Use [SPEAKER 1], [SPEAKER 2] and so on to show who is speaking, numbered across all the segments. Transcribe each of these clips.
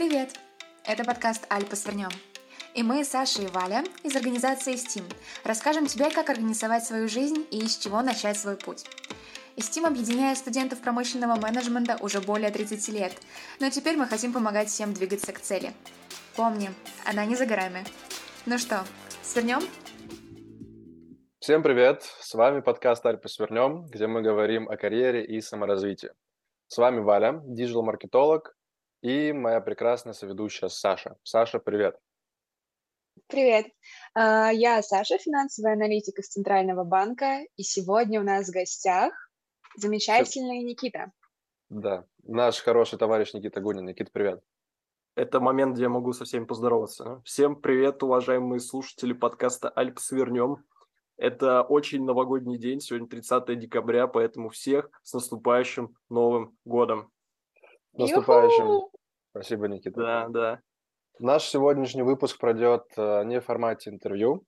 [SPEAKER 1] Привет! Это подкаст «Альпа свернем». И мы, Саша и Валя, из организации STEAM, расскажем тебе, как организовать свою жизнь и с чего начать свой путь. STEAM объединяет студентов промышленного менеджмента уже более 30 лет, но теперь мы хотим помогать всем двигаться к цели. Помни, она не за горами. Ну что, свернем?
[SPEAKER 2] Всем привет! С вами подкаст «Альпа свернем», где мы говорим о карьере и саморазвитии. С вами Валя, диджитал-маркетолог, и моя прекрасная соведущая Саша. Саша, привет!
[SPEAKER 3] Привет! А, я Саша, финансовая аналитик из Центрального банка, и сегодня у нас в гостях замечательный Никита.
[SPEAKER 2] Да, наш хороший товарищ Никита Гунин. Никита, привет!
[SPEAKER 4] Это момент, где я могу со всеми поздороваться. Всем привет, уважаемые слушатели подкаста «Альп свернем». Это очень новогодний день, сегодня 30 декабря, поэтому всех с наступающим Новым годом.
[SPEAKER 2] Наступающим. Спасибо, Никита.
[SPEAKER 4] Да, да.
[SPEAKER 2] Наш сегодняшний выпуск пройдет э, не в формате интервью.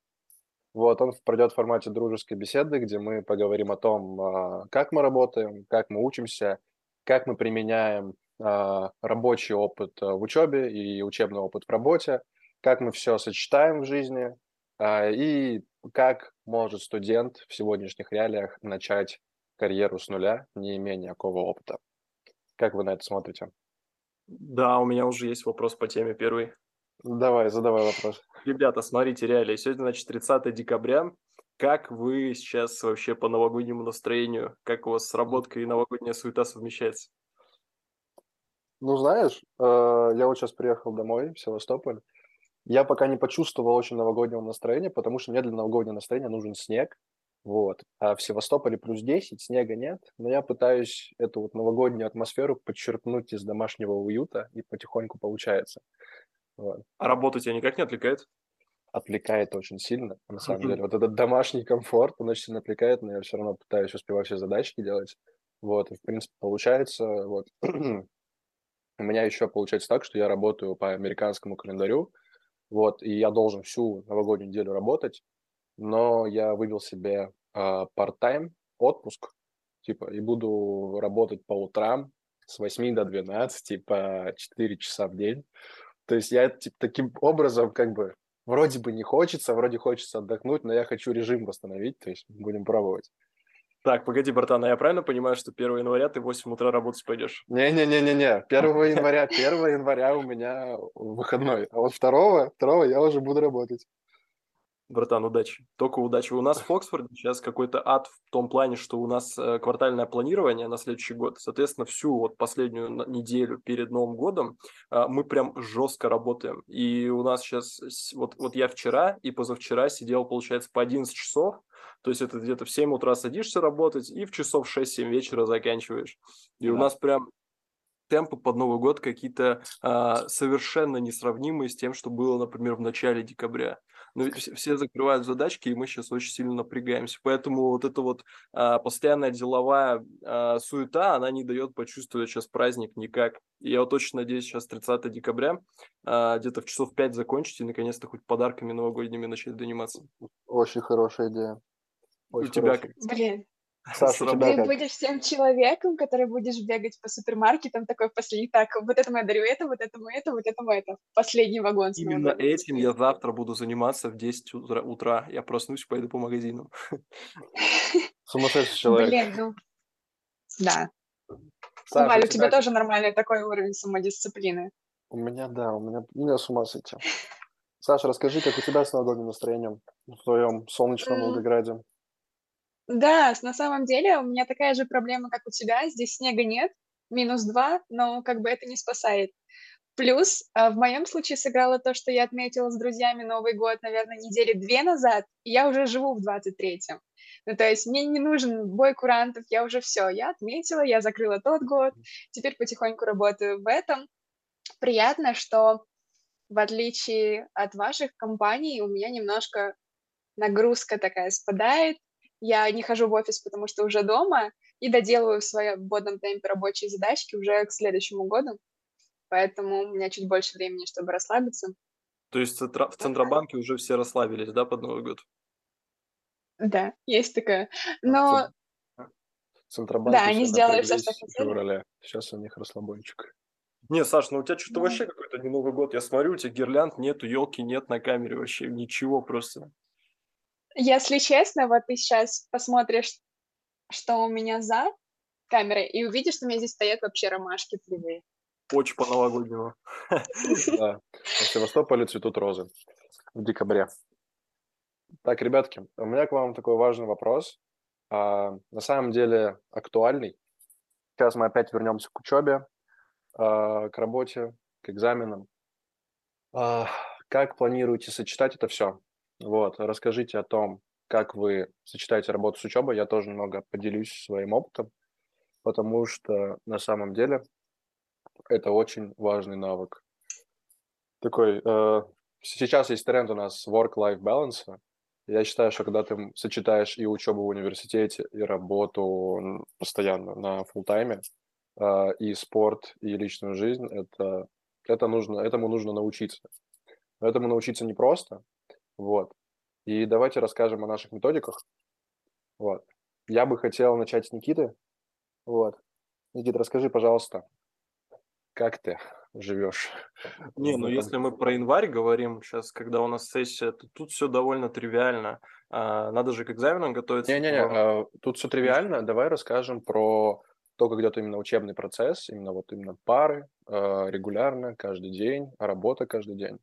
[SPEAKER 2] Вот, он пройдет в формате дружеской беседы, где мы поговорим о том, э, как мы работаем, как мы учимся, как мы применяем э, рабочий опыт в учебе и учебный опыт в работе, как мы все сочетаем в жизни и как может студент в сегодняшних реалиях начать карьеру с нуля, не имея никакого опыта? Как вы на это смотрите?
[SPEAKER 4] Да, у меня уже есть вопрос по теме первый.
[SPEAKER 2] Давай, задавай вопрос.
[SPEAKER 4] Ребята, смотрите, реалии. Сегодня, значит, 30 декабря. Как вы сейчас вообще по новогоднему настроению? Как у вас с работкой и новогодняя суета совмещается?
[SPEAKER 2] Ну, знаешь, э, я вот сейчас приехал домой в Севастополь. Я пока не почувствовал очень новогоднего настроения, потому что мне для новогоднего настроения нужен снег. Вот. А в Севастополе плюс 10, снега нет, но я пытаюсь эту вот новогоднюю атмосферу подчеркнуть из домашнего уюта, и потихоньку получается.
[SPEAKER 4] Вот. А работа тебя никак не отвлекает?
[SPEAKER 2] Отвлекает очень сильно, на самом деле. Вот этот домашний комфорт, он очень сильно отвлекает, но я все равно пытаюсь успевать все задачки делать. Вот, и, в принципе, получается, вот. У меня еще получается так, что я работаю по американскому календарю, вот, и я должен всю новогоднюю неделю работать, но я вывел себе э, part-time отпуск, типа, и буду работать по утрам с 8 до 12, по 4 часа в день. То есть я типа, таким образом как бы вроде бы не хочется, вроде хочется отдохнуть, но я хочу режим восстановить, то есть будем пробовать.
[SPEAKER 4] Так, погоди, братан, а я правильно понимаю, что 1 января ты в 8 утра работать пойдешь?
[SPEAKER 2] Не-не-не-не-не, 1 января, 1 января у меня выходной, а вот 2, 2 я уже буду работать.
[SPEAKER 4] Братан, удачи. Только удачи. У нас в Оксфорде сейчас какой-то ад в том плане, что у нас э, квартальное планирование на следующий год. Соответственно, всю вот последнюю неделю перед Новым годом э, мы прям жестко работаем. И у нас сейчас, вот, вот я вчера и позавчера сидел, получается, по 11 часов. То есть это где-то в 7 утра садишься работать и в часов 6-7 вечера заканчиваешь. И да. у нас прям темпы под Новый год какие-то а, совершенно несравнимые с тем, что было, например, в начале декабря. Но ведь все закрывают задачки, и мы сейчас очень сильно напрягаемся. Поэтому вот эта вот а, постоянная деловая а, суета, она не дает почувствовать сейчас праздник никак. И я вот очень надеюсь, сейчас 30 декабря а, где-то в часов 5 закончить и наконец-то хоть подарками новогодними начать заниматься.
[SPEAKER 2] Очень хорошая идея.
[SPEAKER 4] Очень У тебя как?
[SPEAKER 3] Блин, Саша, Ты как? будешь тем человеком, который будешь бегать по супермаркетам, такой последний, так, вот этому я дарю это, вот этому это, вот этому это. Последний вагон.
[SPEAKER 4] Именно этим я завтра буду заниматься в 10 утра. утра. Я проснусь, пойду по магазинам.
[SPEAKER 2] Сумасшедший человек.
[SPEAKER 3] Блин, ну, да. Саша, Валя, у тебя тоже нормальный такой уровень самодисциплины.
[SPEAKER 2] У меня, да, у меня, у меня с ума сойти. Саша, расскажи, как у тебя с новогодним настроением в твоем солнечном Волгограде?
[SPEAKER 3] Да, на самом деле у меня такая же проблема, как у тебя. Здесь снега нет, минус два, но как бы это не спасает. Плюс а, в моем случае сыграло то, что я отметила с друзьями Новый год, наверное, недели две назад, и я уже живу в 23-м. Ну, то есть мне не нужен бой курантов, я уже все, я отметила, я закрыла тот год, теперь потихоньку работаю в этом. Приятно, что в отличие от ваших компаний у меня немножко нагрузка такая спадает, я не хожу в офис, потому что уже дома, и доделываю в свободном темпе рабочие задачки уже к следующему году. Поэтому у меня чуть больше времени, чтобы расслабиться.
[SPEAKER 4] То есть в Центробанке уже все расслабились, да, под Новый год?
[SPEAKER 3] Да, есть такое. Но...
[SPEAKER 2] Центробанк
[SPEAKER 3] да, они сделали все, что хотели.
[SPEAKER 2] Февраля. Сейчас у них расслабончик.
[SPEAKER 4] Не, Саш, ну у тебя что-то вообще какой-то не Новый год. Я смотрю, у тебя гирлянд нету, елки нет на камере вообще, ничего просто.
[SPEAKER 3] Если честно, вот ты сейчас посмотришь, что у меня за камерой, и увидишь, что у меня здесь стоят вообще ромашки полевые.
[SPEAKER 4] Очень по-новогоднему.
[SPEAKER 2] Да. В Севастополе цветут розы в декабре. Так, ребятки, у меня к вам такой важный вопрос. А, на самом деле актуальный. Сейчас мы опять вернемся к учебе, а, к работе, к экзаменам. А, как планируете сочетать это все? Вот, расскажите о том, как вы сочетаете работу с учебой. Я тоже немного поделюсь своим опытом, потому что на самом деле это очень важный навык. Такой, э, сейчас есть тренд у нас work-life balance. Я считаю, что когда ты сочетаешь и учебу в университете, и работу постоянно на фултайме, э, и спорт, и личную жизнь, это, это нужно, этому нужно научиться. Но этому научиться непросто. Вот. И давайте расскажем о наших методиках. Вот. Я бы хотел начать с Никиты. Вот. Никита, расскажи, пожалуйста, как ты живешь?
[SPEAKER 4] Не, ну если мы про январь говорим сейчас, когда у нас сессия, то тут все довольно тривиально. А, надо же к экзаменам готовиться.
[SPEAKER 2] Не-не-не, а, тут все тривиально. Давай расскажем про то, как идет именно учебный процесс, именно вот именно пары, а, регулярно, каждый день, работа каждый день.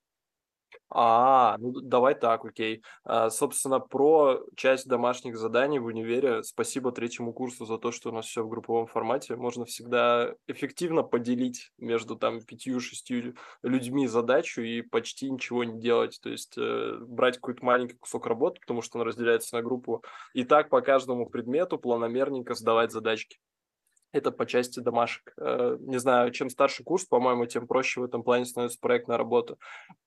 [SPEAKER 4] А, ну давай так, окей. А, собственно, про часть домашних заданий в универе. Спасибо третьему курсу за то, что у нас все в групповом формате. Можно всегда эффективно поделить между там пятью-шестью людьми задачу и почти ничего не делать. То есть э, брать какой-то маленький кусок работы, потому что он разделяется на группу, и так по каждому предмету планомерненько сдавать задачки. Это по части домашек. Э, не знаю, чем старше курс, по-моему, тем проще в этом плане становится проектная работа.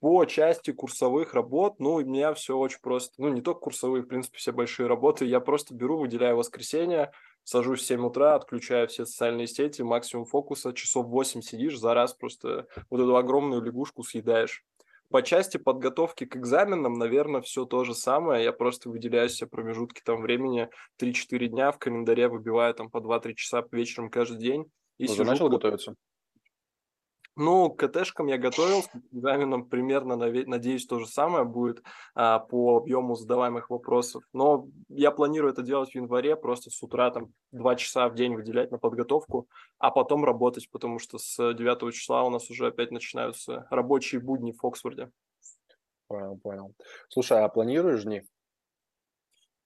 [SPEAKER 4] По части курсовых работ, ну, у меня все очень просто. Ну, не только курсовые, в принципе, все большие работы. Я просто беру, выделяю воскресенье, сажусь в 7 утра, отключаю все социальные сети, максимум фокуса, часов 8 сидишь, за раз просто вот эту огромную лягушку съедаешь. По части подготовки к экзаменам, наверное, все то же самое. Я просто выделяю себе промежутки там времени 3-4 дня в календаре, выбиваю там по 2-3 часа вечером каждый день.
[SPEAKER 2] И Уже начал готовиться?
[SPEAKER 4] Ну, к КТшкам я готовился, к экзаменам примерно, надеюсь, то же самое будет а, по объему задаваемых вопросов. Но я планирую это делать в январе, просто с утра там два часа в день выделять на подготовку, а потом работать, потому что с 9 числа у нас уже опять начинаются рабочие будни в Оксфорде.
[SPEAKER 2] Понял, понял. Слушай, а планируешь дни?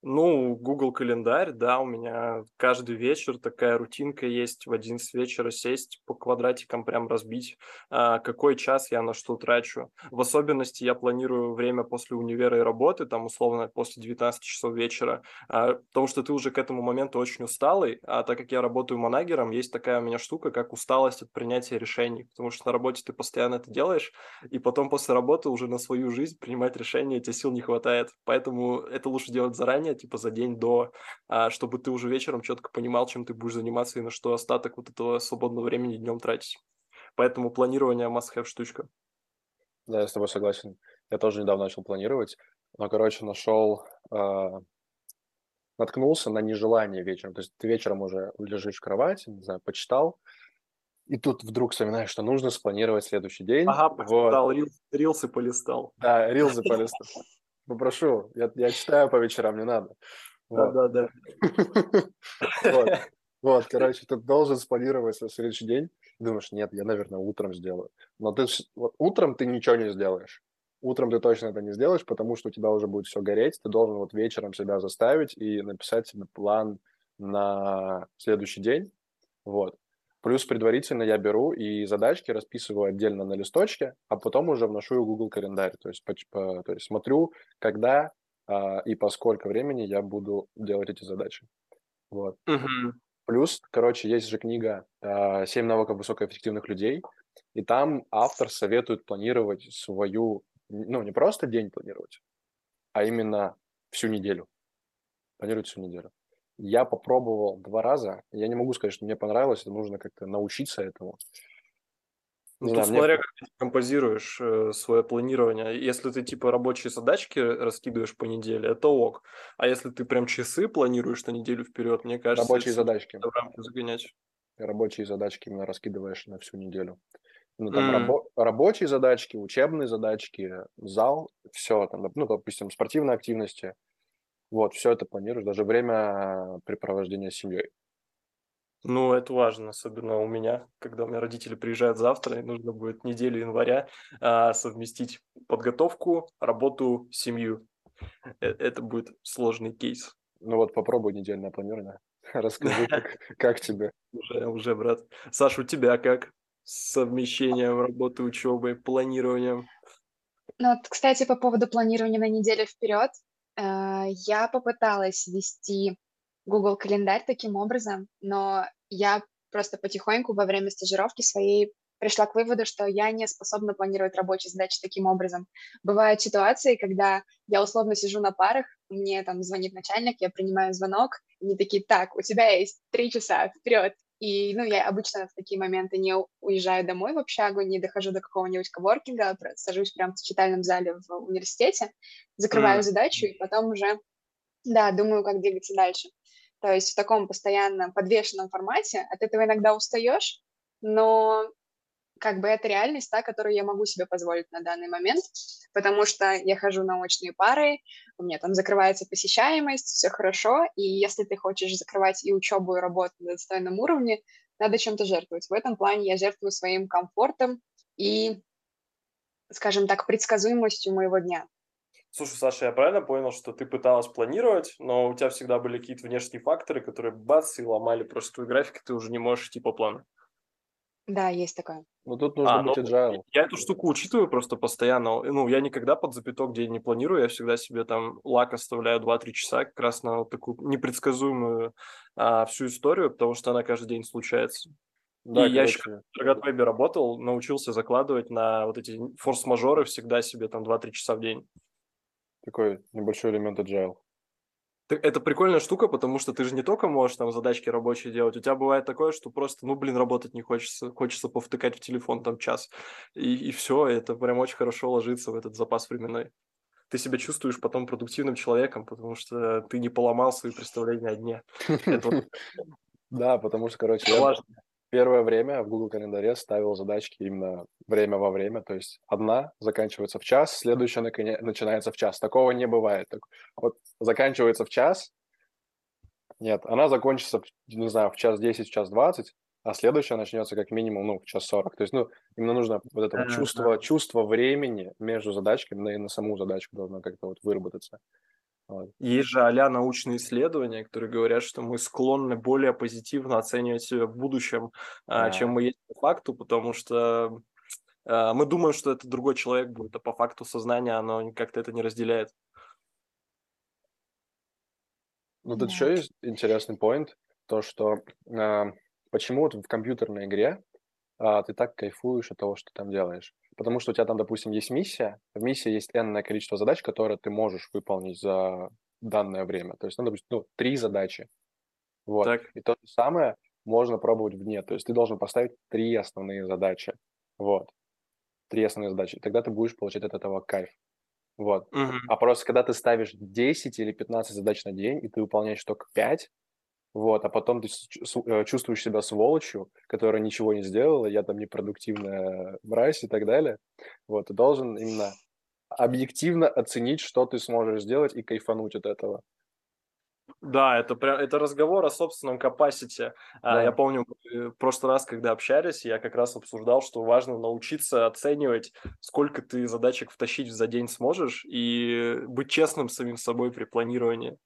[SPEAKER 4] Ну, Google календарь, да, у меня каждый вечер такая рутинка есть, в 11 вечера сесть по квадратикам прям разбить, а, какой час я на что трачу. В особенности я планирую время после универа и работы, там условно после 19 часов вечера, а, потому что ты уже к этому моменту очень усталый, а так как я работаю манагером, есть такая у меня штука, как усталость от принятия решений, потому что на работе ты постоянно это делаешь, и потом после работы уже на свою жизнь принимать решения тебе сил не хватает, поэтому это лучше делать заранее, типа за день до, а, чтобы ты уже вечером четко понимал, чем ты будешь заниматься и на что остаток вот этого свободного времени днем тратить. Поэтому планирование must-have штучка.
[SPEAKER 2] Да, я с тобой согласен. Я тоже недавно начал планировать, но, короче, нашел, э, наткнулся на нежелание вечером. То есть ты вечером уже лежишь в кровати, не знаю, почитал, и тут вдруг вспоминаешь, что нужно спланировать следующий день.
[SPEAKER 4] Ага, почитал, вот. рилс, рилсы полистал.
[SPEAKER 2] Да, рилсы полистал. Попрошу, я, я читаю по вечерам, не надо.
[SPEAKER 4] Вот. Да, да,
[SPEAKER 2] да. Вот. вот, короче, ты должен спланировать свой следующий день. Думаешь, нет, я, наверное, утром сделаю. Но ты вот утром ты ничего не сделаешь. Утром ты точно это не сделаешь, потому что у тебя уже будет все гореть. Ты должен вот вечером себя заставить и написать себе план на следующий день. Вот. Плюс предварительно я беру и задачки расписываю отдельно на листочке, а потом уже вношу в Google календарь. То есть, по, по, то есть смотрю, когда а, и по сколько времени я буду делать эти задачи. Вот.
[SPEAKER 4] Угу.
[SPEAKER 2] Плюс, короче, есть же книга а, «Семь навыков высокоэффективных людей», и там автор советует планировать свою, ну, не просто день планировать, а именно всю неделю. Планировать всю неделю. Я попробовал два раза. Я не могу сказать, что мне понравилось. Это нужно как-то научиться этому.
[SPEAKER 4] Ну, тут смотря, мне... как ты композируешь э, свое планирование. Если ты типа рабочие задачки раскидываешь по неделе, это ок. А если ты прям часы планируешь на неделю вперед, мне кажется,
[SPEAKER 2] рабочие задачки.
[SPEAKER 4] В рамки загонять.
[SPEAKER 2] Рабочие задачки именно раскидываешь на всю неделю. Ну, там
[SPEAKER 4] М.
[SPEAKER 2] рабо- рабочие задачки, учебные задачки, зал, все, там, ну, допустим, спортивные активности. Вот, все это планируешь, даже время препровождения с семьей.
[SPEAKER 4] Ну, это важно, особенно у меня, когда у меня родители приезжают завтра, и нужно будет неделю января а, совместить подготовку, работу, семью. Э- Это будет сложный кейс.
[SPEAKER 2] Ну вот, попробуй недельное планирование. Расскажи, как, как тебе.
[SPEAKER 4] Уже, уже, брат. Саш, у тебя как с совмещением работы, учебы, планированием?
[SPEAKER 3] Ну вот, кстати, по поводу планирования на неделю вперед, я попыталась вести Google календарь таким образом, но я просто потихоньку во время стажировки своей пришла к выводу, что я не способна планировать рабочие задачи таким образом. Бывают ситуации, когда я условно сижу на парах, мне там звонит начальник, я принимаю звонок, и они такие, так, у тебя есть три часа вперед. И, ну, я обычно в такие моменты не уезжаю домой в общагу, не дохожу до какого-нибудь коворкинга, сажусь прямо в читальном зале в университете, закрываю
[SPEAKER 4] М.
[SPEAKER 3] задачу и потом уже, да, думаю, как двигаться дальше. То есть в таком постоянно подвешенном формате от этого иногда устаешь, но как бы это реальность, та, которую я могу себе позволить на данный момент, потому что я хожу на очные пары, у меня там закрывается посещаемость, все хорошо, и если ты хочешь закрывать и учебу, и работу на достойном уровне, надо чем-то жертвовать. В этом плане я жертвую своим комфортом и, скажем так, предсказуемостью моего дня.
[SPEAKER 4] Слушай, Саша, я правильно понял, что ты пыталась планировать, но у тебя всегда были какие-то внешние факторы, которые бац и ломали просто твой график, и ты уже не можешь идти по плану?
[SPEAKER 3] Да, есть такое.
[SPEAKER 2] Ну тут нужно
[SPEAKER 4] А,
[SPEAKER 2] быть
[SPEAKER 4] ну,
[SPEAKER 2] agile.
[SPEAKER 4] я эту штуку учитываю просто постоянно. Ну, я никогда под запяток день не планирую, я всегда себе там лак оставляю 2-3 часа как раз на вот такую непредсказуемую а, всю историю, потому что она каждый день случается.
[SPEAKER 2] Да,
[SPEAKER 4] и я еще
[SPEAKER 2] короче,
[SPEAKER 4] в Рогатвебе работал, научился закладывать на вот эти форс-мажоры всегда себе там 2-3 часа в день.
[SPEAKER 2] такой небольшой элемент agile.
[SPEAKER 4] Это прикольная штука, потому что ты же не только можешь там задачки рабочие делать, у тебя бывает такое, что просто, ну, блин, работать не хочется, хочется повтыкать в телефон там час, и, и все, это прям очень хорошо ложится в этот запас временной. Ты себя чувствуешь потом продуктивным человеком, потому что ты не поломал свои представления о дне.
[SPEAKER 2] Да, потому что, короче, я. Первое время в Google календаре ставил задачки именно время во время, то есть одна заканчивается в час, следующая начинается в час. Такого не бывает. Так Вот заканчивается в час, нет, она закончится, не знаю, в час 10, в час 20, а следующая начнется как минимум, ну, в час 40. То есть, ну, именно нужно вот это вот чувство, чувство времени между задачками, да и на саму задачку должно как-то вот выработаться.
[SPEAKER 4] Есть же а научные исследования, которые говорят, что мы склонны более позитивно оценивать себя в будущем, а,
[SPEAKER 2] Да.
[SPEAKER 4] чем мы есть по факту, потому что а, мы думаем, что это другой человек будет, а по факту сознание, оно как-то это не разделяет.
[SPEAKER 2] Ну, тут
[SPEAKER 3] Да.
[SPEAKER 2] еще есть интересный поинт, то, что а, почему вот в компьютерной игре а, ты так кайфуешь от того, что ты там делаешь. Потому что у тебя там, допустим, есть миссия, в миссии есть энное количество задач, которые ты можешь выполнить за данное время. То есть, ну, допустим, ну, три задачи. Вот.
[SPEAKER 4] Так.
[SPEAKER 2] И то же самое можно пробовать вне. То есть ты должен поставить три основные задачи. Вот. Три основные задачи. И тогда ты будешь получать от этого кайф. Вот.
[SPEAKER 4] Мгм.
[SPEAKER 2] А просто когда ты ставишь 10 или 15 задач на день, и ты выполняешь только 5, вот, а потом ты э, чувствуешь себя сволочью, которая ничего не сделала, я там непродуктивная мразь и так далее, вот, ты должен именно объективно оценить, что ты сможешь сделать и кайфануть от этого.
[SPEAKER 4] Да, это прям это разговор о собственном capacity. А,
[SPEAKER 2] Да.
[SPEAKER 4] Я помню, в прошлый раз, когда общались, я как раз обсуждал, что важно научиться оценивать, сколько ты задачек втащить за день сможешь, и быть честным с самим собой при планировании.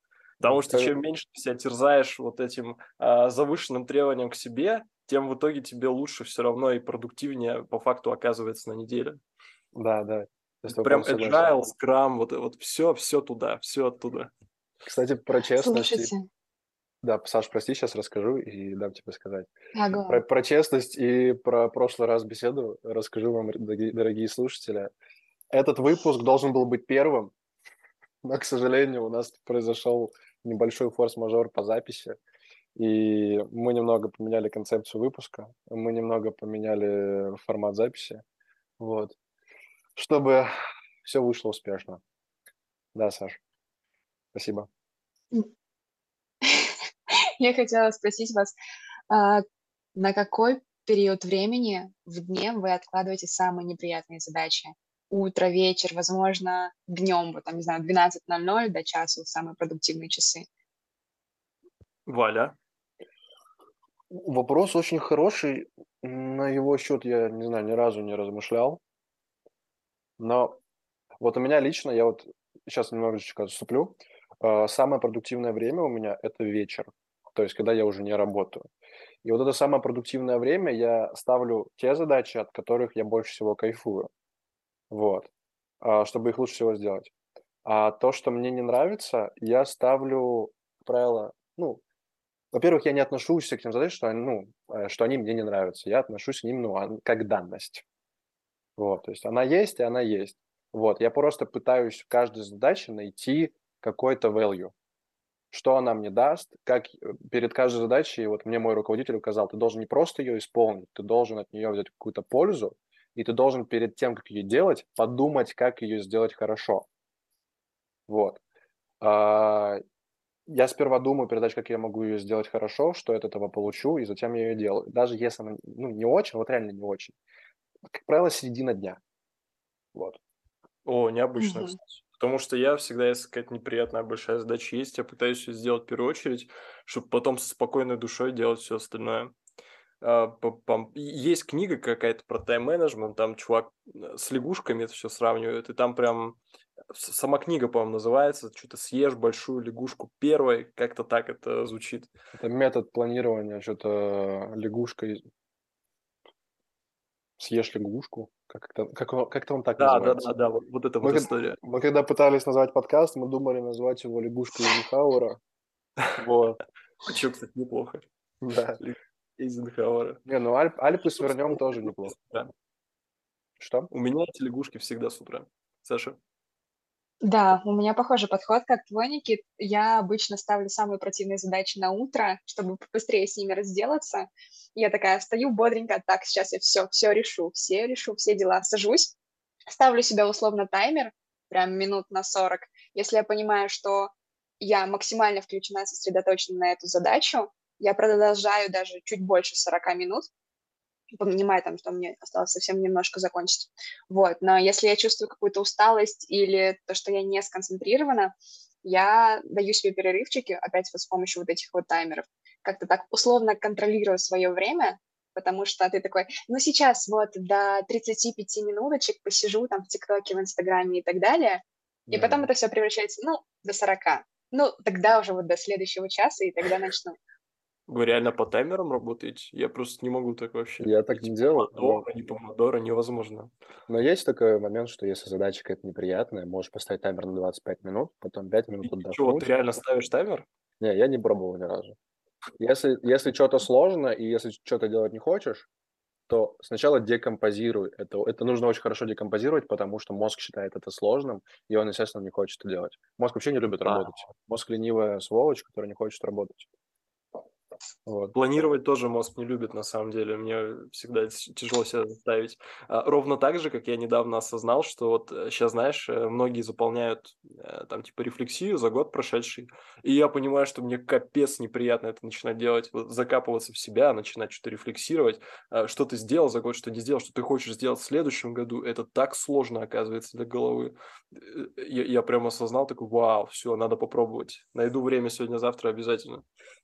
[SPEAKER 4] Потому что
[SPEAKER 2] Э,
[SPEAKER 4] чем меньше ты себя терзаешь вот этим а, завышенным требованием к себе, тем в итоге тебе лучше все равно и продуктивнее по факту оказывается на неделе.
[SPEAKER 2] Да, да. Тобой
[SPEAKER 4] Прям agile, scrum, вот, вот все, все туда, все оттуда.
[SPEAKER 2] Кстати, про честность.
[SPEAKER 3] Слушайте,
[SPEAKER 2] Да, Саш, прости, сейчас расскажу и дам тебе сказать.
[SPEAKER 3] ага.
[SPEAKER 2] Про, про честность и про прошлый раз беседу расскажу вам, дорогие, дорогие слушатели. Этот выпуск должен был быть первым, но, к сожалению, у нас произошел небольшой форс-мажор по записи, и мы немного поменяли концепцию выпуска, мы немного поменяли формат записи, вот, чтобы все вышло успешно. Да, Саш, спасибо.
[SPEAKER 3] Я хотела спросить вас, а, на какой период времени в дне вы откладываете самые неприятные задачи. Утро, вечер, возможно, днем, вот там, не знаю, 12.00 до часу самые продуктивные часы.
[SPEAKER 4] Валя?
[SPEAKER 2] Вопрос очень хороший. На его счет я, не знаю, ни разу не размышлял. Но вот у меня лично, я вот сейчас немножечко отступлю, а, самое продуктивное время у меня – это вечер, то есть когда я уже не работаю. И вот это самое продуктивное время я ставлю те задачи, от которых я больше всего кайфую, вот, а, чтобы их лучше всего сделать. А то, что мне не нравится, я ставлю, правило, ну, во-первых, я не отношусь к тем задачам, что они, ну, э, что они мне не нравятся. Я отношусь к ним, ну, как данность. Вот, то есть она есть, и она есть. Вот, я просто пытаюсь в каждой задаче найти какой-то value. Что она мне даст, как э, перед каждой задачей, вот мне мой руководитель указал, ты должен не просто ее исполнить, ты должен от нее взять какую-то пользу, и ты должен перед тем, как ее делать, подумать, как ее сделать хорошо. Вот. А, я сперва думаю передачу, как я могу ее сделать хорошо, что я от этого получу, и затем я ее делаю. Даже если она ну, не очень, вот реально не очень. Как правило, середина дня. Вот.
[SPEAKER 4] О, необычно, угу. Потому что я всегда, если какая-то неприятная большая задача есть, я пытаюсь ее сделать в первую очередь, чтобы потом со спокойной душой делать все остальное. А, есть книга какая-то про тайм-менеджмент, там чувак э, с лягушками это все сравнивает, и там прям сама книга, по-моему, называется, что-то съешь большую лягушку первой, как-то так это звучит.
[SPEAKER 2] Это метод планирования, что-то лягушка съешь лягушку, как-то, как, как-то он так
[SPEAKER 4] да,
[SPEAKER 2] называется.
[SPEAKER 4] Да, да, да, вот, вот это мы, вот история.
[SPEAKER 2] Мы когда пытались назвать подкаст, мы думали назвать его «Лягушка Эйзенхауэра». Вот.
[SPEAKER 4] Что, кстати, неплохо.
[SPEAKER 2] Да.
[SPEAKER 4] Эйзенхауэра.
[SPEAKER 2] Не, ну Альп, Альпы свернем тоже неплохо. Что?
[SPEAKER 4] У меня эти лягушки всегда с утра. Саша?
[SPEAKER 3] Да, у меня похожий подход, как твой, Никит. Я обычно ставлю самые противные задачи на утро, чтобы быстрее с ними разделаться. Я такая стою бодренько, так, сейчас я все, все решу, все решу, все дела. Сажусь, ставлю себе условно таймер, прям минут на 40. Если я понимаю, что я максимально включена, сосредоточена на эту задачу, я продолжаю даже чуть больше 40 минут, понимаю там, что мне осталось совсем немножко закончить. Вот, но если я чувствую какую-то усталость или то, что я не сконцентрирована, я даю себе перерывчики, опять вот с помощью вот этих вот таймеров, как-то так условно контролирую свое время, потому что ты такой, ну сейчас вот до 35 минуточек посижу там в ТикТоке, в Инстаграме и так далее, и потом это все превращается, ну, до 40. Ну, тогда уже вот до следующего часа, и тогда начну.
[SPEAKER 4] Вы реально по таймерам работаете? Я просто не могу так вообще.
[SPEAKER 2] Я так не делаю.
[SPEAKER 4] Помодоро, но... не помодоро, невозможно.
[SPEAKER 2] Но есть такой момент, что если задача какая-то неприятная, можешь поставить таймер на 25 минут, потом 5 минут отдохнуть.
[SPEAKER 4] Чего, ты реально ставишь таймер?
[SPEAKER 2] Не, я не пробовал ни разу. Если, если что-то сложно, и если что-то делать не хочешь, то сначала декомпозируй. Это, это нужно очень хорошо декомпозировать, потому что мозг считает это сложным, и он, естественно, не хочет это делать. Мозг вообще не любит работать. А. Мозг ленивая сволочь, которая не хочет работать.
[SPEAKER 4] Вот. Планировать тоже мозг не любит, на самом деле. Мне всегда тяжело себя заставить. А, ровно так же, как я недавно осознал, что вот сейчас, э, знаешь, э, многие заполняют э, там типа рефлексию за год прошедший. И я понимаю, что мне капец неприятно это начинать делать. Вот закапываться в себя, начинать что-то рефлексировать. А, что ты сделал за год, что не сделал, что ты хочешь сделать в следующем году. Это так сложно, оказывается, для головы. Я, я прямо осознал, такой, вау, все, надо попробовать. Найду время сегодня-завтра обязательно.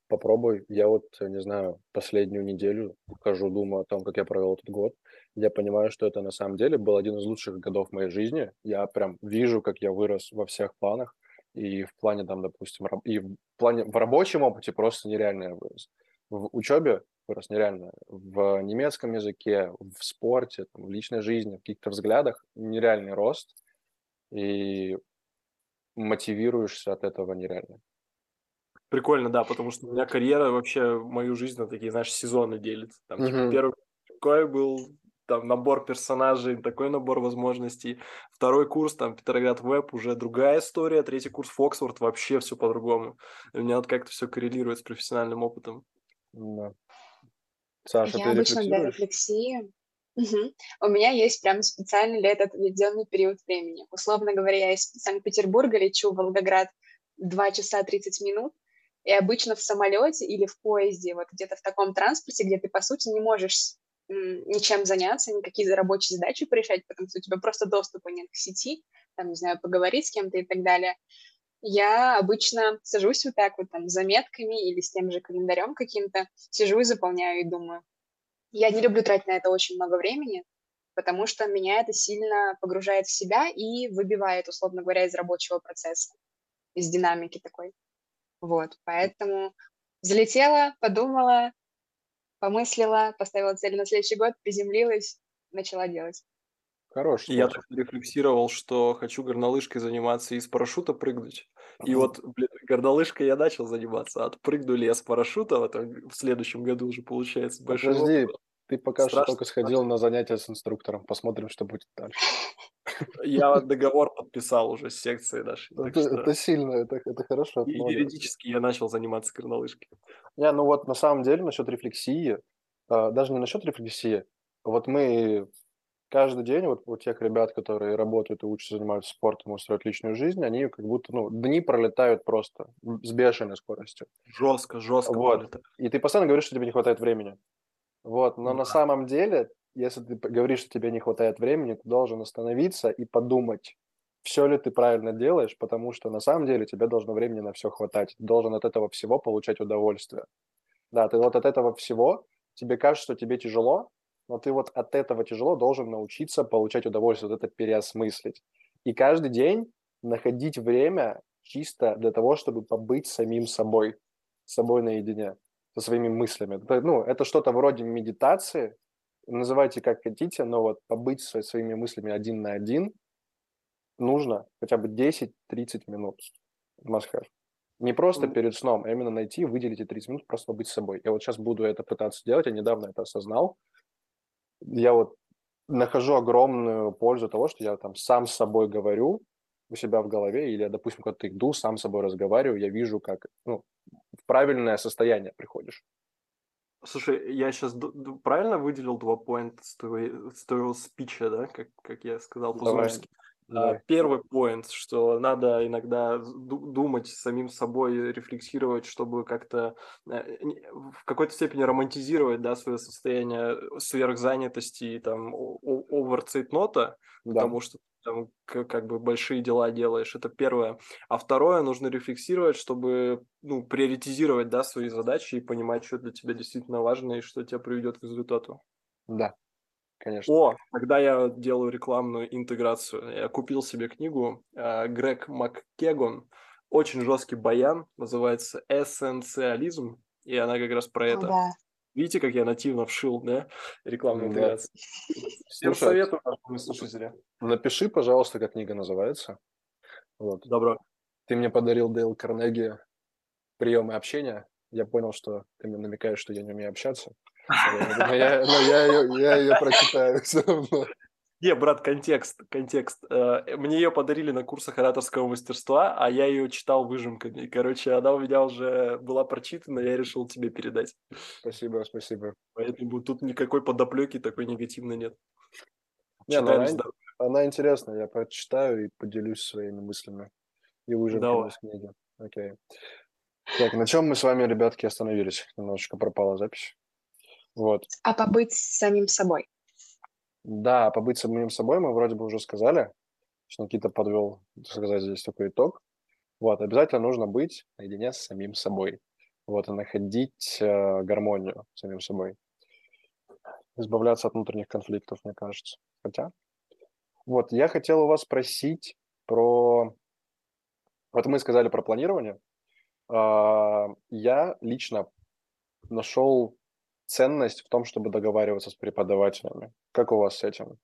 [SPEAKER 2] Попробуй. Я вот, не знаю, последнюю неделю хожу, думаю о том, как я провел этот год. Я понимаю, что это на самом деле был один из лучших годов моей жизни. Я прям вижу, как я вырос во всех планах. И в плане, там, допустим, и в плане в рабочем опыте просто нереально я вырос. В учебе вырос нереально. В немецком языке, в спорте, там, в личной жизни, в каких-то взглядах нереальный рост. И мотивируешься от этого нереально.
[SPEAKER 4] Прикольно, да, потому что у меня карьера вообще мою жизнь на такие, знаешь, сезоны делит. Там, типа, mm-hmm. первый такой был там набор персонажей, такой набор возможностей. Второй курс, там, Петроград Веб, уже другая история. Третий курс Фоксфорд, вообще все по-другому. У меня вот как-то все коррелирует с профессиональным опытом.
[SPEAKER 2] Да.
[SPEAKER 3] Саша, Я ты обычно для рефлексии Угу. У меня есть прям специально для этого отведенный период времени. Условно говоря, я из Санкт-Петербурга лечу в Волгоград 2 часа 30 минут, и обычно в самолете или в поезде, вот где-то в таком транспорте, где ты, по сути, не можешь ничем заняться, никакие рабочие задачи порешать, потому что у тебя просто доступа нет к сети, там, не знаю, поговорить с кем-то и так далее. Я обычно сажусь вот так вот там с заметками или с тем же календарем каким-то, сижу и заполняю и думаю. Я не люблю тратить на это очень много времени, потому что меня это сильно погружает в себя и выбивает, условно говоря, из рабочего процесса, из динамики такой. Вот, поэтому залетела, подумала, помыслила, поставила цель на следующий год, приземлилась, начала делать.
[SPEAKER 4] Хорош. Я так рефлексировал, что хочу горнолыжкой заниматься и с парашюта прыгнуть. И вот, блин, горнолыжкой я начал заниматься. Отпрыгну ли я с парашюта в, этом, в следующем году уже получается
[SPEAKER 2] большой Подожди, опыт. ты пока Страшно что только сходил на занятия с инструктором. Посмотрим, что будет дальше.
[SPEAKER 4] Я договор подписал уже с секцией нашей.
[SPEAKER 2] Это, что... это сильно, это, это хорошо.
[SPEAKER 4] И юридически я начал заниматься горнолыжкой.
[SPEAKER 2] Не, ну вот на самом деле насчет рефлексии, а, даже не насчет рефлексии, вот мы каждый день вот у тех ребят, которые работают и учатся заниматься спортом, устроить личную жизнь, они как будто, ну, дни пролетают просто с бешеной скоростью.
[SPEAKER 4] Жестко, жестко
[SPEAKER 2] вот. пролетают. И ты постоянно говоришь, что тебе не хватает времени. Вот, но да. на самом деле, если ты говоришь, что тебе не хватает времени, ты должен остановиться и подумать, все ли ты правильно делаешь, потому что на самом деле тебе должно времени на все хватать. Ты должен от этого всего получать удовольствие. Да, ты вот от этого всего, тебе кажется, что тебе тяжело, но ты вот от этого тяжело должен научиться получать удовольствие, вот это переосмыслить. И каждый день находить время чисто для того, чтобы побыть самим собой, с собой наедине, со своими мыслями. Это, ну, это что-то вроде медитации, называйте как хотите, но вот побыть со своими мыслями один на один нужно хотя бы 10-30 минут. Must have. Не просто перед сном, а именно найти, выделить эти 30 минут, просто побыть с собой. Я вот сейчас буду это пытаться делать, я недавно это осознал, я вот нахожу огромную пользу того, что я там сам с собой говорю у себя в голове, или я, допустим, когда иду, сам с собой разговариваю, я вижу, как ну, в правильное состояние приходишь.
[SPEAKER 4] Слушай, я сейчас правильно выделил два поинта с твоего, с твоего спича, да, как, как я сказал по-зумерски? Да. Первый поинт, что надо иногда думать самим собой, рефлексировать, чтобы как-то э, в какой-то степени романтизировать да, свое состояние сверхзанятости и там оверцейтнота, да. потому что там как бы большие дела делаешь. Это первое. А второе, нужно рефлексировать, чтобы ну, приоритизировать да, свои задачи и понимать, что для тебя действительно важно и что тебя приведет к результату.
[SPEAKER 2] Да, конечно.
[SPEAKER 4] О, когда я делаю рекламную интеграцию, я купил себе книгу э, Грег МакКегон, очень жесткий баян, называется «Эссенциализм», и она как раз про это. Да. Видите, как я нативно вшил, да, рекламную да. интеграцию? Всем Слушай, советую, нашим слушатели.
[SPEAKER 2] Напиши, пожалуйста, как книга называется. Вот.
[SPEAKER 4] Добро.
[SPEAKER 2] Ты мне подарил Дейл Карнеги приемы общения. Я понял, что ты мне намекаешь, что я не умею общаться. Но я, но я, ее, я ее прочитаю все равно.
[SPEAKER 4] Не, брат, контекст, контекст. Э, мне ее подарили на курсах ораторского мастерства, а я ее читал выжимками. Короче, она у меня уже была прочитана, я решил тебе передать.
[SPEAKER 2] Спасибо, спасибо.
[SPEAKER 4] Поэтому тут никакой подоплеки такой негативной нет.
[SPEAKER 2] Не, ну, она, она интересная, я прочитаю и поделюсь своими мыслями. И выжимками из книги. Окей. Так, на чем мы с вами, ребятки, остановились? Немножечко пропала запись. Вот.
[SPEAKER 3] А побыть с самим собой.
[SPEAKER 2] Да, побыть самим собой мы вроде бы уже сказали, что Никита подвел, сказать здесь такой итог. Вот, обязательно нужно быть наедине с самим собой. Вот, и находить э, гармонию с самим собой. Избавляться от внутренних конфликтов, мне кажется. Хотя, вот, я хотел у вас спросить про... Вот мы сказали про планирование. Э, я лично нашел ценность в том, чтобы договариваться с преподавателями. Как у вас с этим?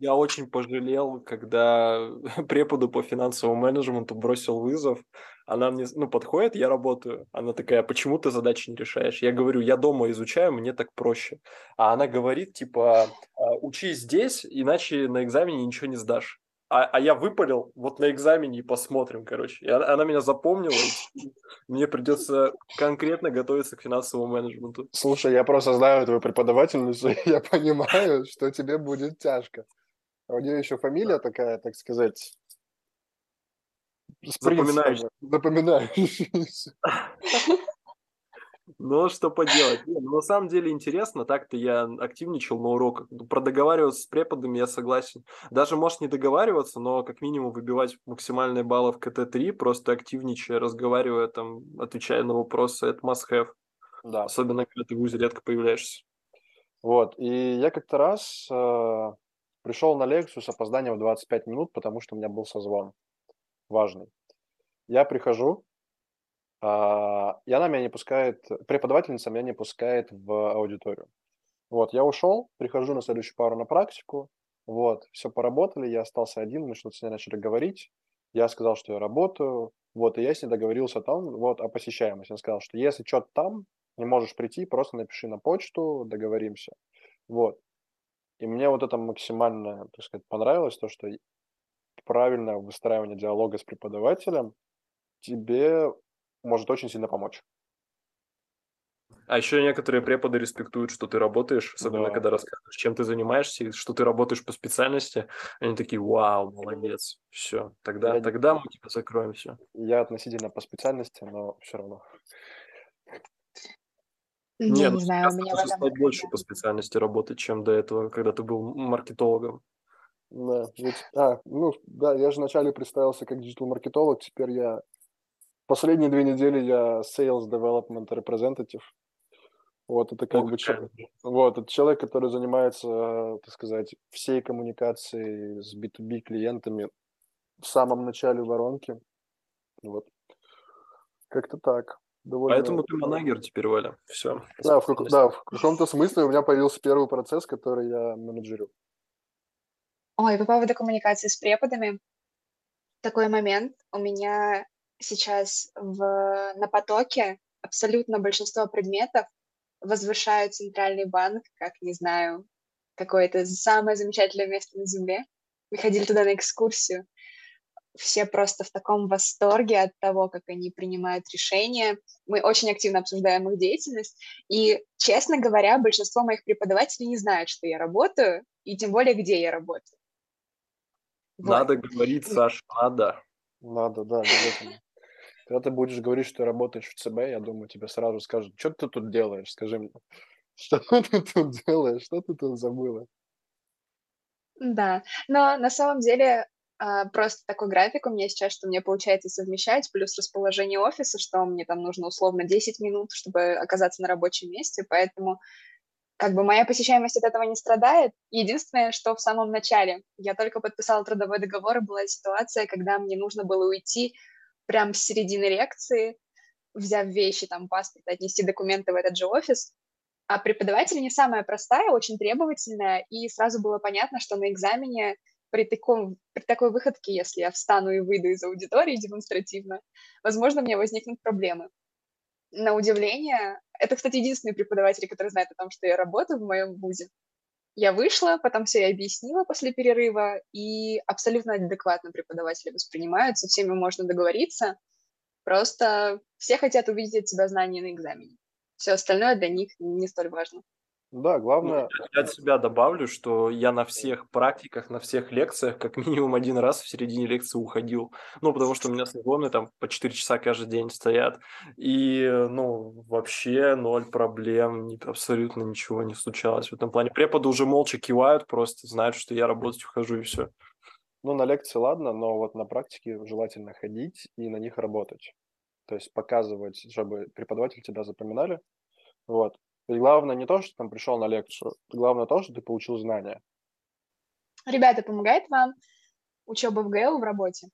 [SPEAKER 4] Я очень пожалел, когда преподу по финансовому менеджменту бросил вызов. Она мне, ну, подходит, я работаю. Она такая, почему ты задачи не решаешь? Я говорю, я дома изучаю, мне так проще. А она говорит, типа, «А, учись здесь, иначе на экзамене ничего не сдашь а, а я выпалил вот на экзамене и посмотрим, короче. И она, она меня запомнила, и мне придется конкретно готовиться к финансовому менеджменту.
[SPEAKER 2] Слушай, я просто знаю твою преподавательницу, и я понимаю, что тебе будет тяжко. А у нее еще фамилия такая, так сказать,
[SPEAKER 4] Запоминающаяся.
[SPEAKER 2] Запоминающаяся.
[SPEAKER 4] Ну, что поделать. Не, ну, на самом деле интересно, так-то я активничал на уроках. Ну, Про договариваться с преподами я согласен. Даже, может, не договариваться, но как минимум выбивать максимальные баллы в КТ-3, просто активничая, разговаривая, там, отвечая на вопросы, это must-have.
[SPEAKER 2] Да.
[SPEAKER 4] Особенно, когда ты в ВУЗе редко появляешься.
[SPEAKER 2] Вот, и я как-то раз э, пришел на лекцию с опозданием в 25 минут, потому что у меня был созвон важный. Я прихожу, и она меня не пускает, преподавательница меня не пускает в аудиторию. Вот, я ушел, прихожу на следующую пару на практику, вот, все поработали, я остался один, мы что-то с ней начали говорить, я сказал, что я работаю, вот, и я с ней договорился о том, вот, о посещаемости. Я сказал, что если что-то там, не можешь прийти, просто напиши на почту, договоримся. Вот. И мне вот это максимально, так сказать, понравилось, то, что правильное выстраивание диалога с преподавателем тебе может очень сильно помочь.
[SPEAKER 4] А еще некоторые преподы респектуют, что ты работаешь, особенно
[SPEAKER 2] Да.
[SPEAKER 4] когда рассказываешь, чем ты занимаешься, и что ты работаешь по специальности. Они такие, вау, молодец, все, тогда,
[SPEAKER 2] Я-
[SPEAKER 4] тогда мы тебя закроем, все.
[SPEAKER 2] Я относительно по специальности, но все равно.
[SPEAKER 3] Я
[SPEAKER 4] ну,
[SPEAKER 3] не знаю, у меня в этом...
[SPEAKER 4] больше по специальности работать, чем до этого, когда ты был маркетологом.
[SPEAKER 2] Да, ведь, а, ну, да, я же вначале представился как диджитал-маркетолог, теперь я последние две недели я Sales Development Representative. Вот, это как
[SPEAKER 4] Ох,
[SPEAKER 2] бы
[SPEAKER 4] прям.
[SPEAKER 2] Вот, это человек, который занимается, так сказать, всей коммуникацией с B2B клиентами в самом начале воронки. Вот. Как-то так. Довольно...
[SPEAKER 4] Поэтому ты манагер теперь, Валя. Все.
[SPEAKER 2] Да, в, как- да, в каком-то смысле у меня появился первый процесс, который я менеджерю.
[SPEAKER 3] Ой, по поводу коммуникации с преподами. Такой момент. У меня сейчас в, на потоке абсолютно большинство предметов возвышают Центральный банк, как, не знаю, какое-то самое замечательное место на Земле. Мы ходили туда на экскурсию. Все просто в таком восторге от того, как они принимают решения. Мы очень активно обсуждаем их деятельность. И, честно говоря, большинство моих преподавателей не знают, что я работаю, и тем более, где я работаю. Вот.
[SPEAKER 4] Надо говорить, Саш, надо.
[SPEAKER 2] Надо, да, обязательно. Когда ты будешь говорить, что работаешь в ЦБ, я думаю, тебе сразу скажут, что ты тут делаешь, скажи мне. Что ты тут делаешь, что ты тут забыла?
[SPEAKER 3] Да, но на самом деле а, просто такой график у меня сейчас, что мне получается совмещать, плюс расположение офиса, что мне там нужно условно 10 минут, чтобы оказаться на рабочем месте, поэтому как бы моя посещаемость от этого не страдает. Единственное, что в самом начале я только подписала трудовой договор, и была ситуация, когда мне нужно было уйти прямо с середины лекции, взяв вещи, там, паспорт, отнести документы в этот же офис, а преподаватель не самая простая, очень требовательная, и сразу было понятно, что на экзамене при, таком, при такой выходке, если я встану и выйду из аудитории демонстративно, возможно, у меня возникнут проблемы. На удивление, это, кстати, единственный преподаватель, который знает о том, что я работаю в моем вузе. Я вышла, потом все я объяснила после перерыва, и абсолютно адекватно преподаватели воспринимают, со всеми можно договориться, просто все хотят увидеть от тебя знания на экзамене. Все остальное для них не столь важно.
[SPEAKER 2] Да,
[SPEAKER 4] Ну,
[SPEAKER 2] главное,
[SPEAKER 4] я от себя добавлю, что я на всех практиках, на всех лекциях как минимум один раз в середине лекции уходил. Ну, потому что у меня созвоны там по 4 часа каждый день стоят. И, ну, вообще ноль проблем, абсолютно ничего не случалось в этом плане. Преподы уже молча кивают, просто знают, что я работать ухожу и все.
[SPEAKER 2] ну, на лекции ладно, но вот на практике желательно ходить и на них работать. То есть показывать, чтобы преподаватели тебя запоминали. Вот. И главное не то, что ты там пришел на лекцию, главное то, что ты получил знания.
[SPEAKER 3] Ребята, помогает вам учеба в ГЭУ в работе?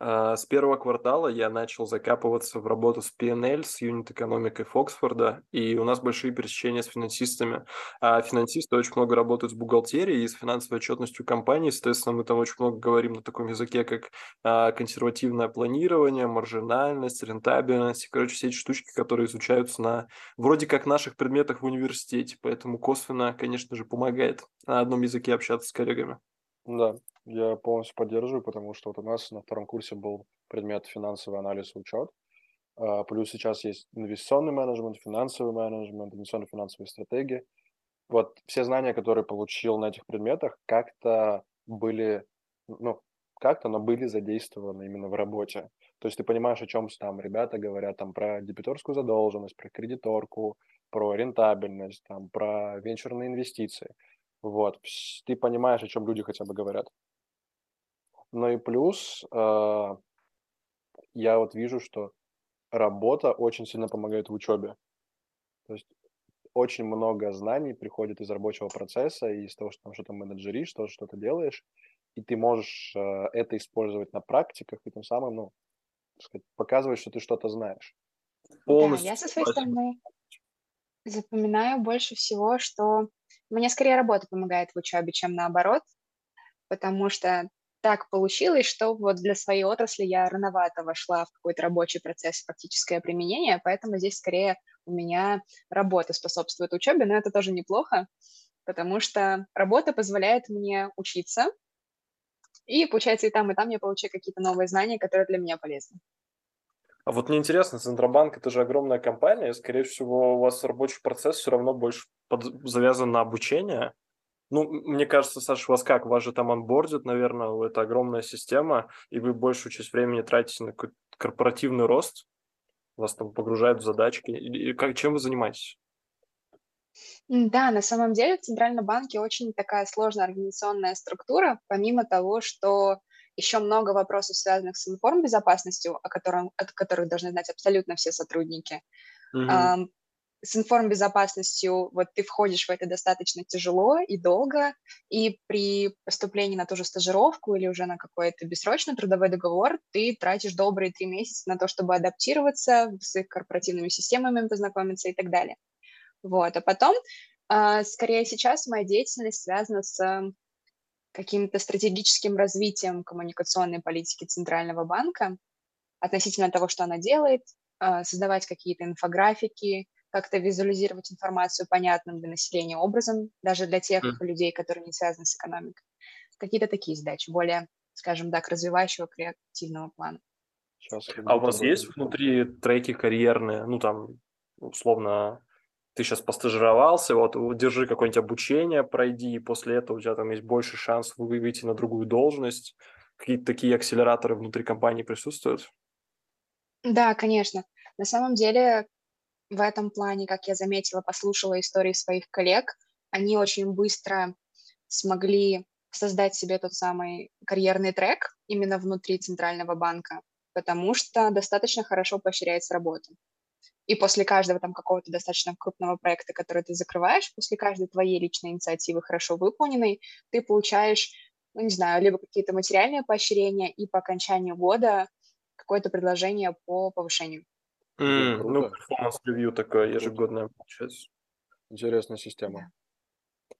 [SPEAKER 4] А, С первого квартала я начал закапываться в работу с PNL, с юнит-экономикой Фоксфорда, и у нас большие пересечения с финансистами. А финансисты очень много работают с бухгалтерией и с финансовой отчетностью компании, соответственно, мы там очень много говорим на таком языке, как а, консервативное планирование, маржинальность, рентабельность, и, короче, все эти штучки, которые изучаются на вроде как наших предметах в университете, поэтому косвенно, конечно же, помогает на одном языке общаться с коллегами.
[SPEAKER 2] Да, я полностью поддерживаю, потому что вот у нас на втором курсе был предмет финансовый анализ и учет. А, Плюс сейчас есть инвестиционный менеджмент, финансовый менеджмент, инвестиционно-финансовые стратегии. Вот все знания, которые получил на этих предметах, как-то были, ну, как-то, но были задействованы именно в работе. То есть ты понимаешь, о чем там ребята говорят там про дебиторскую задолженность, про кредиторку, про рентабельность, там, про венчурные инвестиции. Вот. Ты понимаешь, о чем люди хотя бы говорят. Ну и плюс э, я вот вижу, что работа очень сильно помогает в учебе. То есть очень много знаний приходит из рабочего процесса и из того, что там что-то менеджеришь, что что-то делаешь, и ты можешь э, это использовать на практиках, и тем самым, ну, сказать, показывать, что ты что-то знаешь.
[SPEAKER 3] Полностью. Да, я со своей стороны запоминаю больше всего, что мне скорее работа помогает в учебе, чем наоборот, потому что так получилось, что вот для своей отрасли я рановато вошла в какой-то рабочий процесс, практическое применение, поэтому здесь скорее у меня работа способствует учебе, но это тоже неплохо, потому что работа позволяет мне учиться, и получается и там, и там я получаю какие-то новые знания, которые для меня полезны.
[SPEAKER 4] А вот мне интересно, Центробанк это же огромная компания, скорее всего, у вас рабочий процесс все равно больше под... завязан на обучение, ну, мне кажется, Саша, у вас как? Вас же там анбордят, наверное, это огромная система, и вы большую часть времени тратите на корпоративный рост, вас там погружают в задачки. И как, чем вы занимаетесь?
[SPEAKER 3] Да, на самом деле в Центральном банке очень такая сложная организационная структура, помимо того, что еще много вопросов, связанных с информбезопасностью, о котором, от которых должны знать абсолютно все сотрудники. Угу с информбезопасностью вот ты входишь в это достаточно тяжело и долго, и при поступлении на ту же стажировку или уже на какой-то бессрочный трудовой договор ты тратишь добрые три месяца на то, чтобы адаптироваться, с их корпоративными системами познакомиться и так далее. Вот, а потом, э, скорее сейчас моя деятельность связана с каким-то стратегическим развитием коммуникационной политики Центрального банка относительно того, что она делает, э, создавать какие-то инфографики, как-то визуализировать информацию понятным для населения образом, даже для тех mm. людей, которые не связаны с экономикой. Какие-то такие задачи, более, скажем так, развивающего креативного плана.
[SPEAKER 4] Сейчас, а у вас есть внутри треки карьерные, ну там, условно, ты сейчас постажировался, вот держи какое-нибудь обучение, пройди, и после этого у тебя там есть больше шанс выйти на другую должность. Какие-то такие акселераторы внутри компании присутствуют?
[SPEAKER 3] Да, конечно. На самом деле в этом плане, как я заметила, послушала истории своих коллег, они очень быстро смогли создать себе тот самый карьерный трек именно внутри Центрального банка, потому что достаточно хорошо поощряется работа. И после каждого там какого-то достаточно крупного проекта, который ты закрываешь, после каждой твоей личной инициативы хорошо выполненной, ты получаешь, ну, не знаю, либо какие-то материальные поощрения, и по окончанию года какое-то предложение по повышению.
[SPEAKER 4] Мм, ну, performance review такое ежегодное получается.
[SPEAKER 2] Интересная система.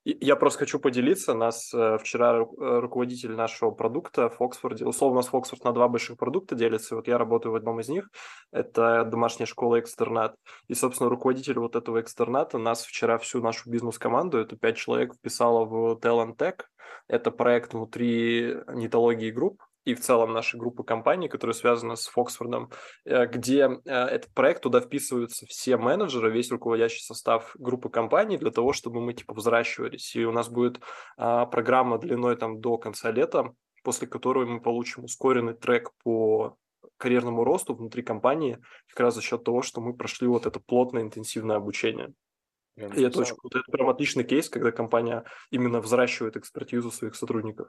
[SPEAKER 4] Я просто хочу поделиться. Нас э, вчера э, руководитель нашего продукта в Оксфорде, условно у нас Оксфорд на два больших продукта делится. Вот я работаю в одном из них. Это домашняя школа экстернат. И, собственно, руководитель вот этого экстерната нас вчера всю нашу бизнес-команду, это пять человек, вписала в Talent Tech. Это проект внутри нетологии групп и в целом нашей группы компаний, которые связаны с Фоксфордом, э, где э, этот проект, туда вписываются все менеджеры, весь руководящий состав группы компаний для того, чтобы мы типа взращивались. И у нас будет а, программа длиной там до конца лета, после которой мы получим ускоренный трек по карьерному росту внутри компании, как раз за счет того, что мы прошли вот это плотное интенсивное обучение. И это очень круто. Это прям отличный кейс, когда компания именно взращивает экспертизу своих сотрудников.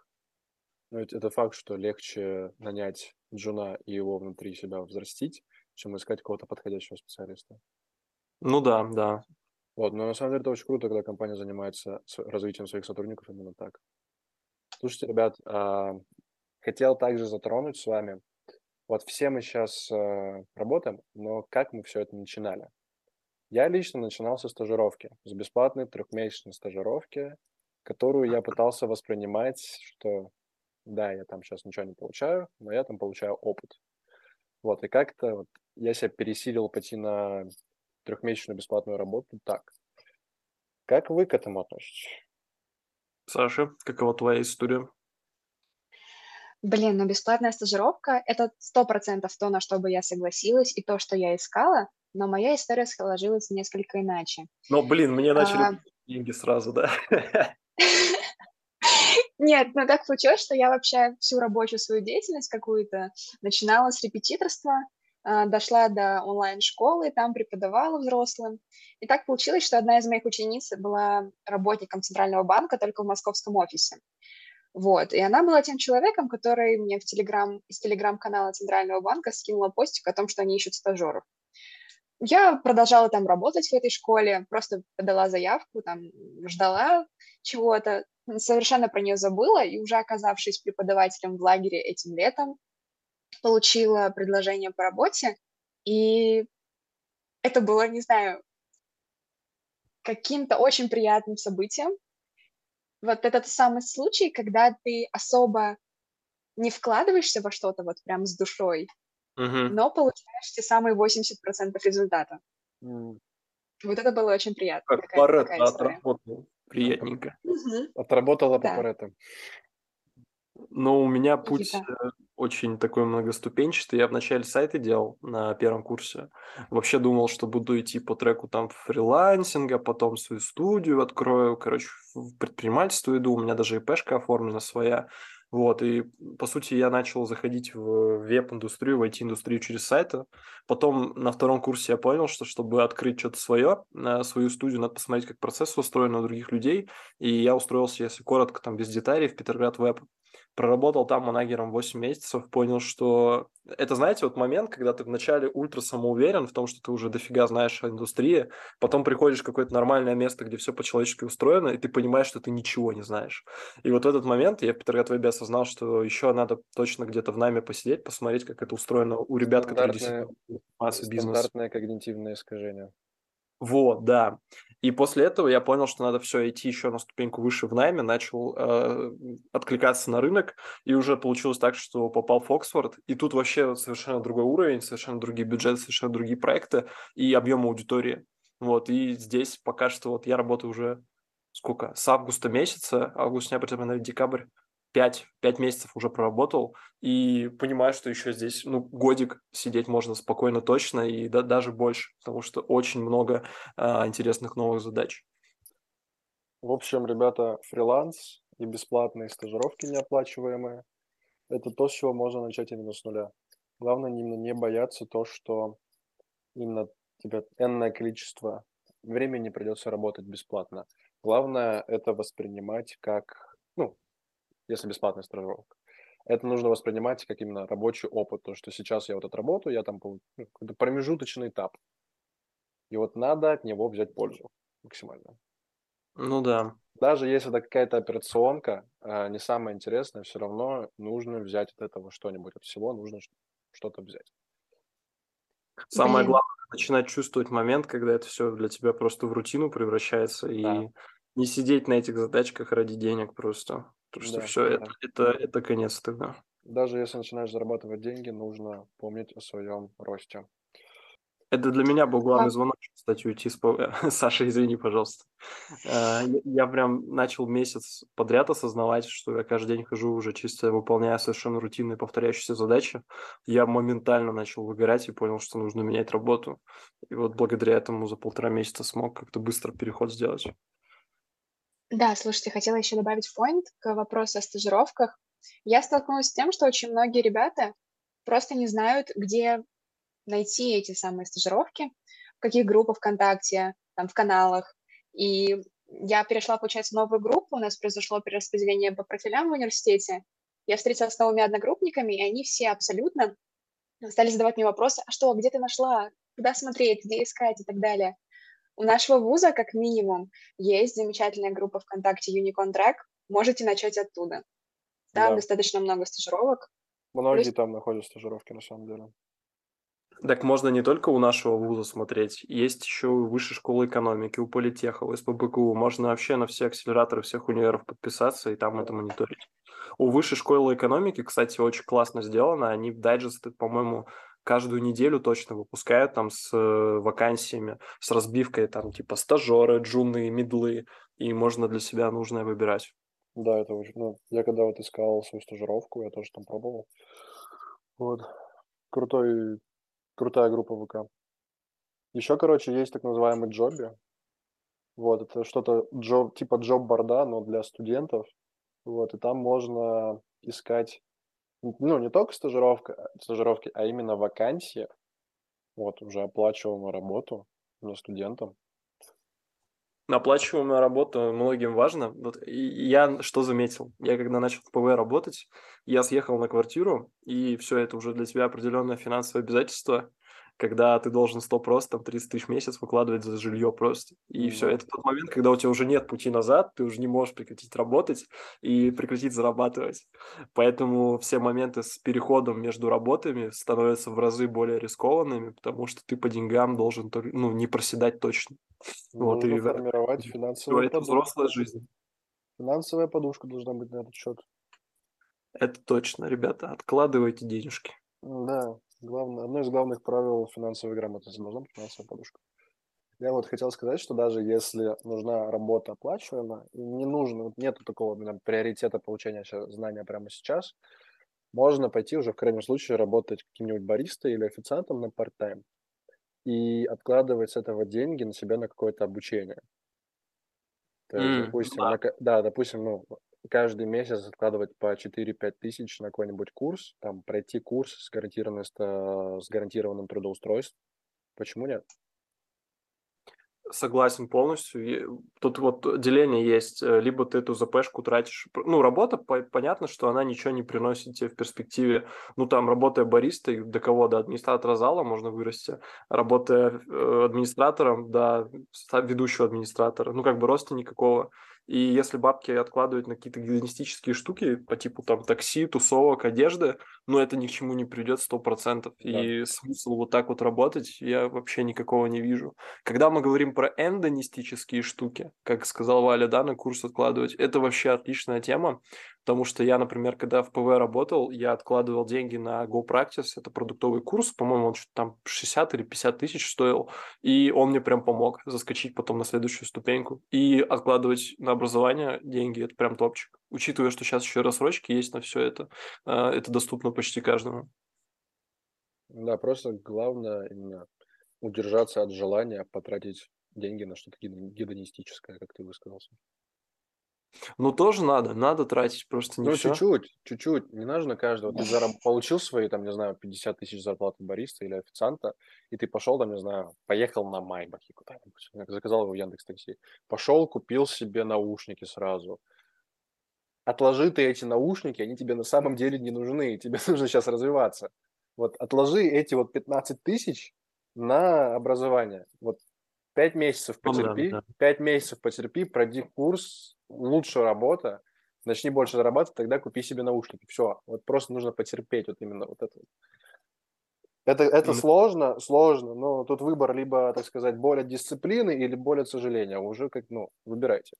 [SPEAKER 2] Но ведь это факт, что легче нанять джуна и его внутри себя взрастить, чем искать кого-то подходящего специалиста.
[SPEAKER 4] Ну да, да.
[SPEAKER 2] Вот, но на самом деле это очень круто, когда компания занимается развитием своих сотрудников именно так. Слушайте, ребят, а, хотел также затронуть с вами. Вот все мы сейчас а, работаем, но как мы все это начинали? Я лично начинал со стажировки, с бесплатной трехмесячной стажировки, которую я пытался воспринимать, что да, я там сейчас ничего не получаю, но я там получаю опыт. Вот, и как-то вот я себя пересилил пойти на трехмесячную бесплатную работу так. Как вы к этому относитесь?
[SPEAKER 4] Саша, какова твоя история?
[SPEAKER 3] Блин, ну бесплатная стажировка – это сто процентов то, на что бы я согласилась, и то, что я искала, но моя история сложилась несколько иначе.
[SPEAKER 4] Но, блин, мне начали а... деньги сразу, да?
[SPEAKER 3] Нет, ну так получилось, что я вообще всю рабочую свою деятельность какую-то начинала с репетиторства, а, дошла до онлайн-школы, там преподавала взрослым. И так получилось, что одна из моих учениц была работником Центрального банка только в московском офисе. Вот, и она была тем человеком, который мне в телеграм, из телеграм-канала Центрального банка скинула постик о том, что они ищут стажеров. Я продолжала там работать в этой школе, просто подала заявку, там ждала чего-то, совершенно про нее забыла, и уже оказавшись преподавателем в лагере этим летом, получила предложение по работе, и это было, не знаю, каким-то очень приятным событием. Вот этот самый случай, когда ты особо не вкладываешься во что-то вот прям с душой,
[SPEAKER 4] Мгм.
[SPEAKER 3] но получаешь те самые 80% результата.
[SPEAKER 2] М,
[SPEAKER 3] Вот это было очень приятно.
[SPEAKER 4] Как
[SPEAKER 3] история.
[SPEAKER 4] отработал. Приятненько.
[SPEAKER 2] Отработала по
[SPEAKER 3] Да.
[SPEAKER 2] Паретто.
[SPEAKER 4] Но у меня путь
[SPEAKER 3] Никита.
[SPEAKER 4] э, очень такой многоступенчатый. Я вначале сайты делал на первом курсе. Вообще думал, что буду идти по треку там фрилансинга, потом свою студию открою. Короче, в предпринимательство иду. У меня даже ИПшка оформлена своя. Вот, и по сути я начал заходить в веб-индустрию, в IT-индустрию через сайты. Потом на втором курсе я понял, что чтобы открыть что-то свое, э, свою студию, надо посмотреть, как процесс устроен у других людей. И я устроился, если коротко, там без деталей, в Петроград Веб. Проработал там манагером 8 месяцев, понял, что это, знаете, вот момент, когда ты вначале ультра самоуверен в том, что ты уже дофига знаешь о индустрии, потом приходишь в какое-то нормальное место, где все по-человечески устроено, и ты понимаешь, что ты ничего не знаешь. И вот в этот момент я в Петроград Вебе осознал, что еще надо точно где-то в нами посидеть, посмотреть, как это устроено у ребят, которые действительно бизнесом.
[SPEAKER 2] Стандартное когнитивное искажение.
[SPEAKER 4] Вот, да. И после этого я понял, что надо все идти еще на ступеньку выше в найме, начал э, откликаться на рынок, и уже получилось так, что попал в Оксфорд, и тут вообще совершенно другой уровень, совершенно другие бюджеты, совершенно другие проекты и объем аудитории. Вот, и здесь пока что вот я работаю уже сколько? С августа месяца, август, сентябрь, наверное, декабрь, пять, пять месяцев уже проработал, и понимаю, что еще здесь, ну, годик сидеть можно спокойно точно, и да, даже больше, потому что очень много а, интересных новых задач.
[SPEAKER 2] В общем, ребята, фриланс и бесплатные стажировки неоплачиваемые – это то, с чего можно начать именно с нуля. Главное именно не бояться то, что именно тебе энное количество времени придется работать бесплатно. Главное это воспринимать как, если бесплатная стажировка, это нужно воспринимать как именно рабочий опыт, то, что сейчас я вот отработаю, я там ну, какой-то промежуточный этап. И вот надо от него взять пользу максимально.
[SPEAKER 4] Ну да.
[SPEAKER 2] Даже если это какая-то операционка, а, не самое интересное, все равно нужно взять от этого что-нибудь. От всего нужно что-то взять.
[SPEAKER 4] Самое
[SPEAKER 3] Блин.
[SPEAKER 4] главное начинать чувствовать момент, когда это все для тебя просто в рутину превращается, и
[SPEAKER 2] Да.
[SPEAKER 4] не сидеть на этих задачках ради денег просто. Потому что
[SPEAKER 2] Да,
[SPEAKER 4] все,
[SPEAKER 2] да.
[SPEAKER 4] это, это, это конец тогда.
[SPEAKER 2] Даже если начинаешь зарабатывать деньги, нужно помнить о своем росте.
[SPEAKER 4] Это для меня был главный звонок, кстати, уйти с... Саша, извини, пожалуйста. Э, я прям начал месяц подряд осознавать, что я каждый день хожу уже чисто выполняя совершенно рутинные повторяющиеся задачи. Я моментально начал выгорать и понял, что нужно менять работу. И вот благодаря этому за полтора месяца смог как-то быстро переход сделать.
[SPEAKER 3] Да, слушайте, хотела еще добавить point к вопросу о стажировках. Я столкнулась с тем, что очень многие ребята просто не знают, где найти эти самые стажировки, в каких группах ВКонтакте, там, в каналах. И я перешла, получается, в новую группу, у нас произошло перераспределение по профилям в университете. Я встретилась с новыми одногруппниками, и они все абсолютно стали задавать мне вопросы, а что, где ты нашла, куда смотреть, где искать и так далее. У нашего вуза, как минимум, есть замечательная группа ВКонтакте Unicorn Track, можете начать оттуда. Там
[SPEAKER 2] Да.
[SPEAKER 3] достаточно много стажировок.
[SPEAKER 2] Многие
[SPEAKER 3] Плюс-
[SPEAKER 2] там находят стажировки на самом деле.
[SPEAKER 4] Так можно не только у нашего вуза смотреть, есть еще у Высшей школы экономики, у Политеха, у СПБГУ. Можно вообще на все акселераторы всех универов подписаться и там это мониторить. У Высшей школы экономики, кстати, очень классно сделано. Они дайджесты, по-моему, каждую неделю точно выпускают там с э, вакансиями, с разбивкой там типа стажеры, джуны, мидлы, и можно для себя нужное выбирать.
[SPEAKER 2] Да, это очень... Ну, я когда вот искал свою стажировку, я тоже там пробовал. Вот. Крутой, крутая группа ВК. Еще, короче, есть так называемый джоби. Вот, это что-то джоб, типа джоб-борда, но для студентов. Вот, и там можно искать, ну, не только стажировка, стажировки, а именно вакансии, вот, уже оплачиваемую работу для студентам.
[SPEAKER 4] Оплачиваемая работа многим важна. Вот я что заметил? Я когда начал в ПВ работать, я съехал на квартиру, и все это уже для тебя определенное финансовое обязательство когда ты должен 100 просто, там, 30 тысяч в месяц выкладывать за жилье просто. И mm-hmm. все, это тот момент, когда у тебя уже нет пути назад, ты уже не можешь прекратить работать и прекратить зарабатывать. Поэтому все моменты с переходом между работами становятся в разы более рискованными, потому что ты по деньгам должен ну, не проседать точно.
[SPEAKER 2] Нужно вот, и формировать финансовую
[SPEAKER 4] Это взрослая жизнь.
[SPEAKER 2] Финансовая подушка должна быть на этот счет.
[SPEAKER 4] Это точно, ребята. Откладывайте денежки.
[SPEAKER 2] Да, главное, одно из главных правил финансовой грамотности должна быть финансовая подушка. Я вот хотел сказать, что даже если нужна работа оплачиваемая, и не нужно, вот нету такого наверное, приоритета получения знания прямо сейчас, можно пойти уже в крайнем случае работать каким-нибудь баристой или официантом на part-time и откладывать с этого деньги на себя на какое-то обучение. То есть, mm, допустим, да. На, да, допустим, ну, каждый месяц откладывать по 4-5 тысяч на какой-нибудь курс, там, пройти курс с, гарантированным, с гарантированным трудоустройством. Почему нет?
[SPEAKER 4] Согласен полностью. Тут вот деление есть. Э, либо ты эту ЗПшку тратишь... Ну, работа, понятно, что она ничего не приносит тебе в перспективе. Ну, там, работая баристой, до кого? До администратора зала можно вырасти. Работая э, администратором, до ведущего администратора. Ну, как бы роста никакого. И если бабки откладывать на какие-то гедонистические штуки по типу там такси, тусовок, одежды, ну это ни к чему не придет сто процентов. И смысл вот так вот работать я вообще никакого не вижу. Когда мы говорим про эндонистические штуки, как сказал Валя, да, на курс откладывать, это вообще отличная тема. Потому что я, например, когда в ПВ работал, я откладывал деньги на Go Practice, это продуктовый курс, по-моему, он что-то там 60 или 50 тысяч стоил, и он мне прям помог заскочить потом на следующую ступеньку. И откладывать на образование деньги – это прям топчик. Учитывая, что сейчас еще рассрочки есть на все это, а, это доступно почти каждому.
[SPEAKER 2] Да, просто главное именно удержаться от желания потратить деньги на что-то гедонистическое, как ты высказался.
[SPEAKER 4] Ну, тоже надо, надо тратить, просто не
[SPEAKER 2] Ну,
[SPEAKER 4] все.
[SPEAKER 2] чуть-чуть, чуть-чуть. Не нужно каждого. Ты зараб- получил свои, там, не знаю, 50 тысяч зарплаты бариста или официанта, и ты пошел, там, не знаю, поехал на Майбахе куда-нибудь, заказал его в Яндекс Такси. Пошел, купил себе наушники сразу. Отложи ты эти наушники, они тебе на самом деле не нужны, тебе нужно сейчас развиваться. Вот отложи эти вот 15 тысяч на образование. Вот пять месяцев Ну да, потерпи, да. пять месяцев потерпи, пройди курс, лучше работа, начни больше зарабатывать, тогда купи себе наушники. Все, вот просто нужно потерпеть вот именно вот это. Это, это сложно, сложно, но тут выбор либо, так сказать, более дисциплины или более сожаления. Уже как, ну, выбирайте.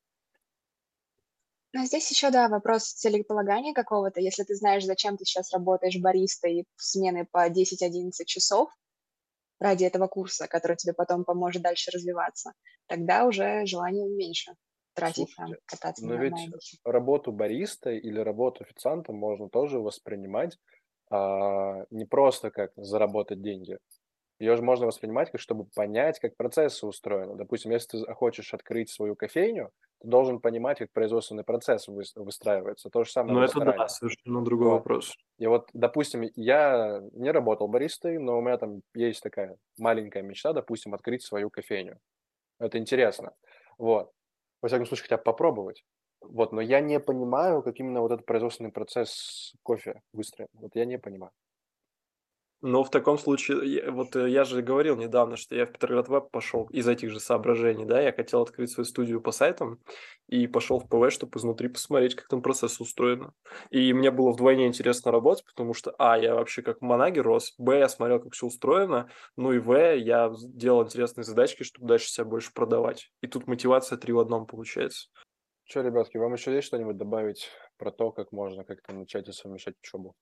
[SPEAKER 3] Но здесь еще, да, вопрос целеполагания какого-то. Если ты знаешь, зачем ты сейчас работаешь баристой смены по 10-11 часов ради этого курса, который тебе потом поможет дальше развиваться, тогда уже желание меньше тратить там, кататься
[SPEAKER 2] но ведь работу бариста или работу официанта можно тоже воспринимать а, не просто как заработать деньги. Ее же можно воспринимать, как чтобы понять, как процессы устроены. Допустим, если ты хочешь открыть свою кофейню, ты должен понимать, как производственный процесс выстраивается. То же самое
[SPEAKER 4] Ну, это да, совершенно другой вот. вопрос.
[SPEAKER 2] И вот, допустим, я не работал баристой, но у меня там есть такая маленькая мечта, допустим, открыть свою кофейню. Это интересно. Вот во всяком случае, хотя бы попробовать. Вот, но я не понимаю, как именно вот этот производственный процесс кофе выстроен. Вот я не понимаю.
[SPEAKER 4] Но в таком случае, вот э, я же говорил недавно, что я в Петроград Веб пошел из этих же соображений, да, я хотел открыть свою студию по сайтам и пошел в ПВ, чтобы изнутри посмотреть, как там процесс устроен. И мне было вдвойне интересно работать, потому что, а, я вообще как манагер рос, б, я смотрел, как все устроено, ну и в, я делал интересные задачки, чтобы дальше себя больше продавать. И тут мотивация три в одном получается.
[SPEAKER 2] Что, ребятки, вам еще есть что-нибудь добавить про то, как можно как-то начать и совмещать учебу?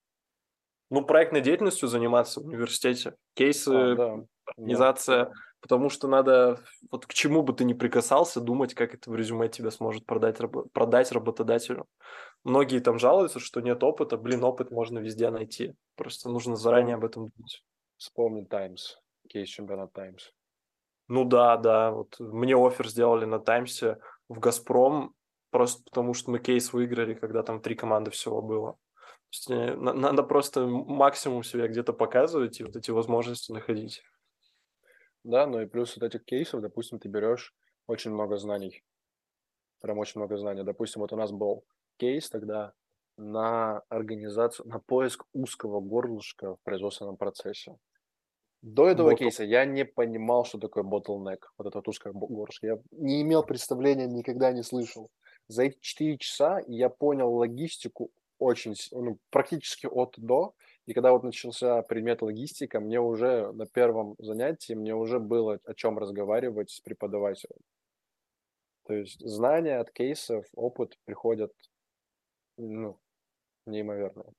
[SPEAKER 4] Ну, проектной деятельностью заниматься в университете, кейсы, а, да, организация, да. потому что надо, вот к чему бы ты ни прикасался, думать, как это в резюме тебя сможет продать, продать работодателю. Многие там жалуются, что нет опыта, блин, опыт можно везде найти, просто нужно заранее об этом думать.
[SPEAKER 2] Вспомни Таймс, кейс чемпионат Таймс.
[SPEAKER 4] Ну да, да, вот мне офер сделали на Таймсе в Газпром, просто потому что мы кейс выиграли, когда там три команды всего было. Надо просто максимум себя где-то показывать и вот эти возможности находить.
[SPEAKER 2] Да, ну и плюс вот этих кейсов, допустим, ты берешь очень много знаний. Прям очень много знаний. Допустим, вот у нас был кейс тогда на организацию, на поиск узкого горлышка в производственном процессе. До этого Ботл... кейса я не понимал, что такое bottleneck, вот это вот узкое горлышко. Я не имел представления, никогда не слышал. За эти 4 часа я понял логистику очень, ну, практически от до. И когда вот начался предмет логистика, мне уже на первом занятии, мне уже было о чем разговаривать с преподавателем. То есть знания от кейсов, опыт приходят ну, неимоверные.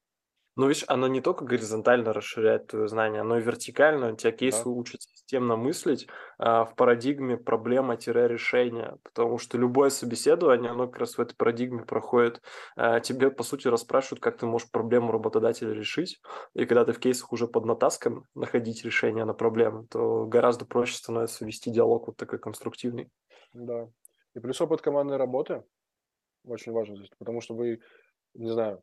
[SPEAKER 4] Ну, видишь, оно не только горизонтально расширяет твое знание, оно и вертикально. У тебя кейсы да. учат системно мыслить а, в парадигме проблема-решения, потому что любое собеседование, оно как раз в этой парадигме проходит. А, тебе, по сути, расспрашивают, как ты можешь проблему работодателя решить, и когда ты в кейсах уже под натаском находить решение на проблему, то гораздо проще становится вести диалог вот такой конструктивный.
[SPEAKER 2] Да. И плюс опыт командной работы очень важен здесь, потому что вы, не знаю,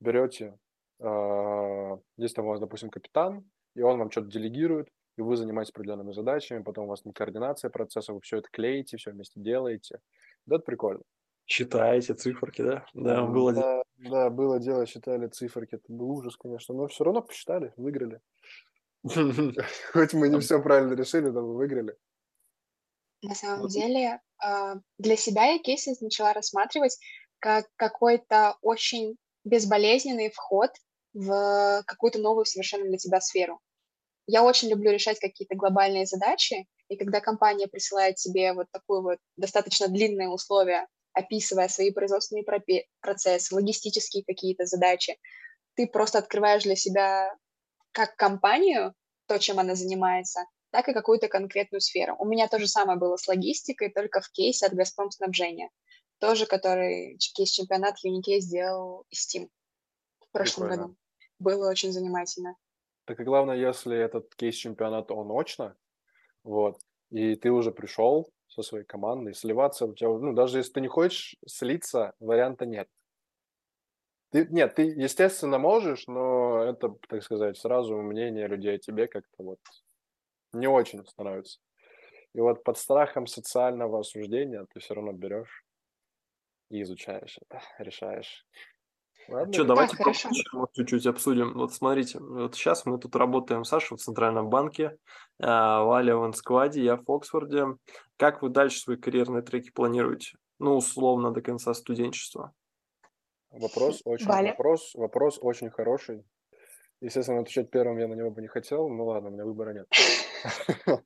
[SPEAKER 2] берете а, Здесь там у вас, допустим, капитан, и он вам что-то делегирует, и вы занимаетесь определенными задачами, потом у вас не координация процесса, вы все это клеите, все вместе делаете. Да, это прикольно.
[SPEAKER 4] Считаете циферки, да?
[SPEAKER 2] Да, было да, дело. Да, было дело, считали циферки. Это был ужас, конечно, но все равно посчитали, выиграли. Хоть мы не все правильно решили, но мы выиграли.
[SPEAKER 3] На самом деле, а, для себя я кейсы начала рассматривать как какой-то очень безболезненный вход в какую-то новую совершенно для тебя сферу. Я очень люблю решать какие-то глобальные задачи, и когда компания присылает тебе вот такое вот достаточно длинное условие, описывая свои производственные процессы, логистические какие-то задачи, ты просто открываешь для себя как компанию, то, чем она занимается, так и какую-то конкретную сферу. У меня то же самое было с логистикой, только в кейсе от «Газпром снабжения», тоже который кейс-чемпионат Юнике сделал Steam в прошлом Прикольно. году. Было очень занимательно.
[SPEAKER 2] Так и главное, если этот кейс-чемпионат, он очно, вот, и ты уже пришел со своей командой, сливаться у тебя, ну, даже если ты не хочешь слиться, варианта нет. Ты, нет, ты, естественно, можешь, но это, так сказать, сразу мнение людей о тебе как-то вот не очень становится. И вот под страхом социального осуждения ты все равно берешь и изучаешь это, решаешь.
[SPEAKER 4] Ладно. Что, давайте так, чуть-чуть обсудим. Вот смотрите, вот сейчас мы тут работаем, Саша в Центральном банке, Валя в Анскваде, я в Оксфорде. Как вы дальше свои карьерные треки планируете? Ну, условно, до конца студенчества.
[SPEAKER 2] Вопрос очень, Валя. вопрос, вопрос очень хороший. Естественно, отвечать первым я на него бы не хотел, ну ладно, у меня выбора нет.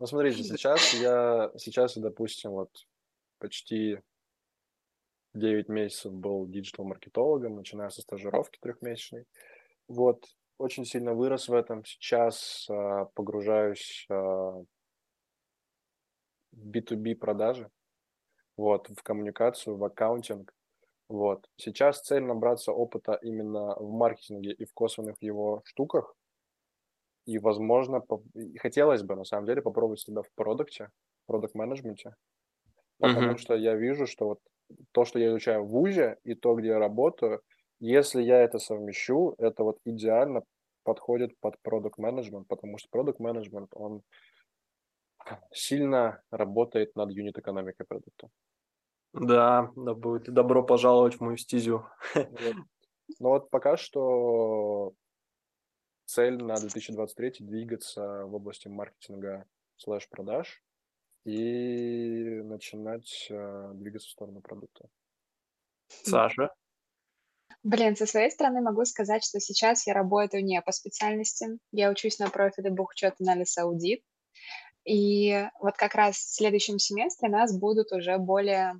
[SPEAKER 2] Ну, смотрите, сейчас я, сейчас, допустим, вот почти 9 месяцев был диджитал-маркетологом, начиная со стажировки трехмесячной. Вот, очень сильно вырос в этом. Сейчас а, погружаюсь а, в B2B продажи, вот, в коммуникацию, в аккаунтинг. Вот. Сейчас цель набраться опыта именно в маркетинге и в косвенных его штуках. И, возможно, по... и хотелось бы, на самом деле, попробовать себя в продукте, продукт-менеджменте. Потому uh-huh. что я вижу, что вот то, что я изучаю в ВУЗе, и то, где я работаю, если я это совмещу, это вот идеально подходит под продукт менеджмент, потому что продукт менеджмент он сильно работает над юнит экономикой продукта.
[SPEAKER 4] Да, да будет. Добро пожаловать в мою стезю.
[SPEAKER 2] Вот. Ну вот пока что цель на 2023 двигаться в области маркетинга слэш продаж и начинать э, двигаться в сторону продукта.
[SPEAKER 4] Саша?
[SPEAKER 3] Блин, со своей стороны могу сказать, что сейчас я работаю не по специальности. Я учусь на профиле бухучет анализ аудит. И вот как раз в следующем семестре нас будут уже более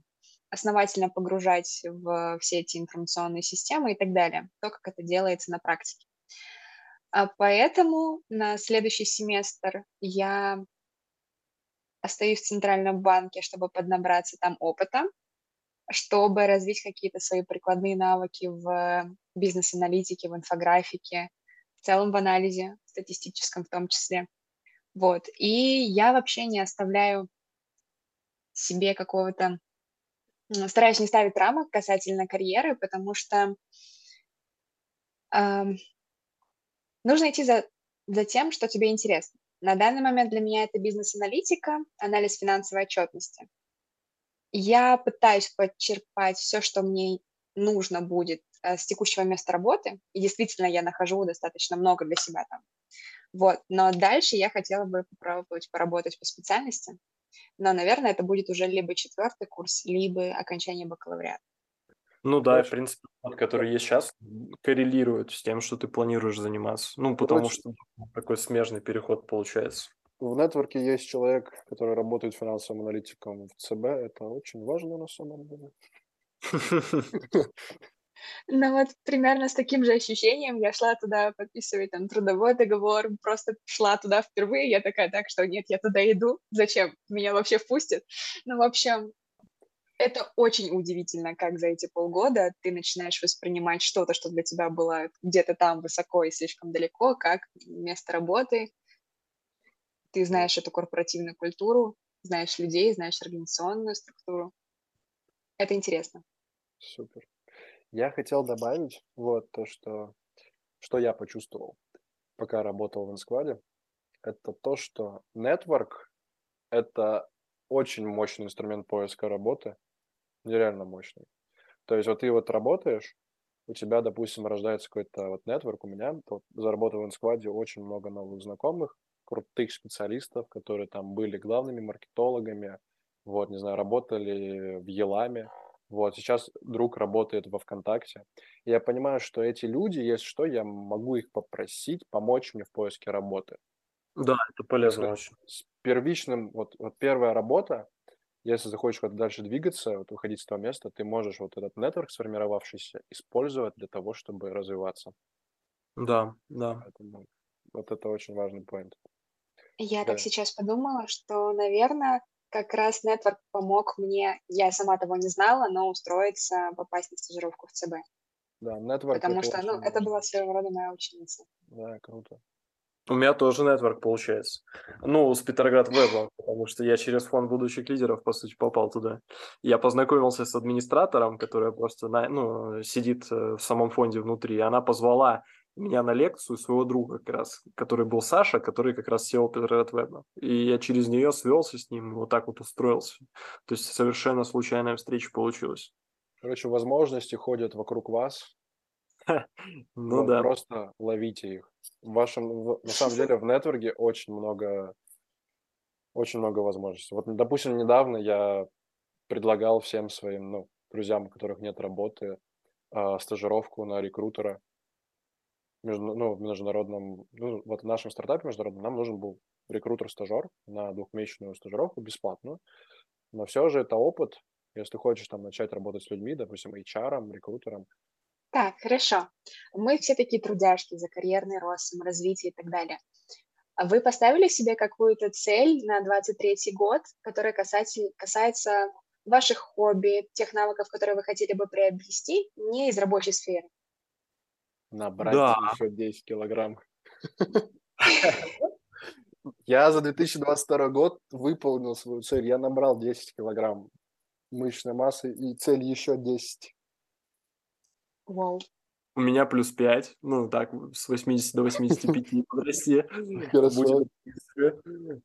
[SPEAKER 3] основательно погружать в все эти информационные системы и так далее. То, как это делается на практике. А поэтому на следующий семестр я остаюсь в Центральном банке, чтобы поднабраться там опыта, чтобы развить какие-то свои прикладные навыки в бизнес-аналитике, в инфографике, в целом в анализе, статистическом в том числе. Вот. И я вообще не оставляю себе какого-то стараюсь не ставить рамок касательно карьеры, потому что э, нужно идти за, за тем, что тебе интересно. На данный момент для меня это бизнес-аналитика, анализ финансовой отчетности. Я пытаюсь подчерпать все, что мне нужно будет э, с текущего места работы, и действительно я нахожу достаточно много для себя там. Вот, но дальше я хотела бы попробовать поработать по специальности, но, наверное, это будет уже либо четвертый курс, либо окончание бакалавриата.
[SPEAKER 4] Ну да, в принципе, тот, который есть сейчас, коррелирует с тем, что ты планируешь заниматься. Ну, потому Короче, что такой смежный переход получается.
[SPEAKER 2] В нетворке есть человек, который работает финансовым аналитиком в ЦБ. Это очень важно на самом деле.
[SPEAKER 3] Ну вот примерно с таким же ощущением я шла туда подписывать там трудовой договор, просто шла туда впервые, я такая, так что нет, я туда иду, зачем, меня вообще впустят? Ну, в общем, это очень удивительно, как за эти полгода ты начинаешь воспринимать что-то, что для тебя было где-то там высоко и слишком далеко, как место работы. Ты знаешь эту корпоративную культуру, знаешь людей, знаешь организационную структуру. Это интересно.
[SPEAKER 2] Супер. Я хотел добавить вот то, что, что я почувствовал, пока работал в инскваде, это то, что network – это очень мощный инструмент поиска работы, нереально мощный. То есть вот ты вот работаешь, у тебя, допустим, рождается какой-то вот network, у меня вот, заработал в инскваде очень много новых знакомых, крутых специалистов, которые там были главными маркетологами, вот, не знаю, работали в Еламе, вот, сейчас друг работает во ВКонтакте. И я понимаю, что эти люди, если что, я могу их попросить помочь мне в поиске работы.
[SPEAKER 4] Да, это полезно
[SPEAKER 2] очень. С первичным, вот, вот первая работа, если захочешь куда-то дальше двигаться, вот уходить с того места, ты можешь вот этот нетворк сформировавшийся использовать для того, чтобы развиваться.
[SPEAKER 4] Да, да.
[SPEAKER 2] Поэтому вот это очень важный поинт.
[SPEAKER 3] Я да. так сейчас подумала, что, наверное, как раз нетворк помог мне, я сама того не знала, но устроиться, попасть на стажировку в ЦБ.
[SPEAKER 2] Да, нетворк.
[SPEAKER 3] Потому что, ну, это была своего рода моя ученица.
[SPEAKER 2] Да, круто.
[SPEAKER 4] У меня тоже нетворк получается. Ну, с Петроград Вебом, потому что я через фонд будущих лидеров, по сути, попал туда. Я познакомился с администратором, которая просто на, ну, сидит э, в самом фонде внутри. Она позвала меня на лекцию своего друга как раз, который был Саша, который как раз сел Петроград Веба. И я через нее свелся с ним, вот так вот устроился. То есть совершенно случайная встреча получилась.
[SPEAKER 2] Короче, возможности ходят вокруг вас.
[SPEAKER 4] Ну да.
[SPEAKER 2] Просто ловите их. В вашем, на самом деле, в нетворке очень много, очень много возможностей. Вот, допустим, недавно я предлагал всем своим, ну, друзьям, у которых нет работы, а, стажировку на рекрутера между, ну, в международном, ну, вот в нашем стартапе международном нам нужен был рекрутер-стажер на двухмесячную стажировку бесплатную, но все же это опыт, если хочешь там начать работать с людьми, допустим, HR, рекрутером.
[SPEAKER 3] Так, хорошо. Мы все такие трудяшки за карьерный рост, саморазвитие и так далее. Вы поставили себе какую-то цель на 23 год, которая касается, касается ваших хобби, тех навыков, которые вы хотели бы приобрести не из рабочей сферы?
[SPEAKER 2] Набрать да. еще 10 килограмм. Я за 2022 год выполнил свою цель. Я набрал 10 килограмм мышечной массы и цель еще 10.
[SPEAKER 3] Вау.
[SPEAKER 4] У меня плюс 5, ну так, с 80 до 85 подрасти.
[SPEAKER 2] Хорошо.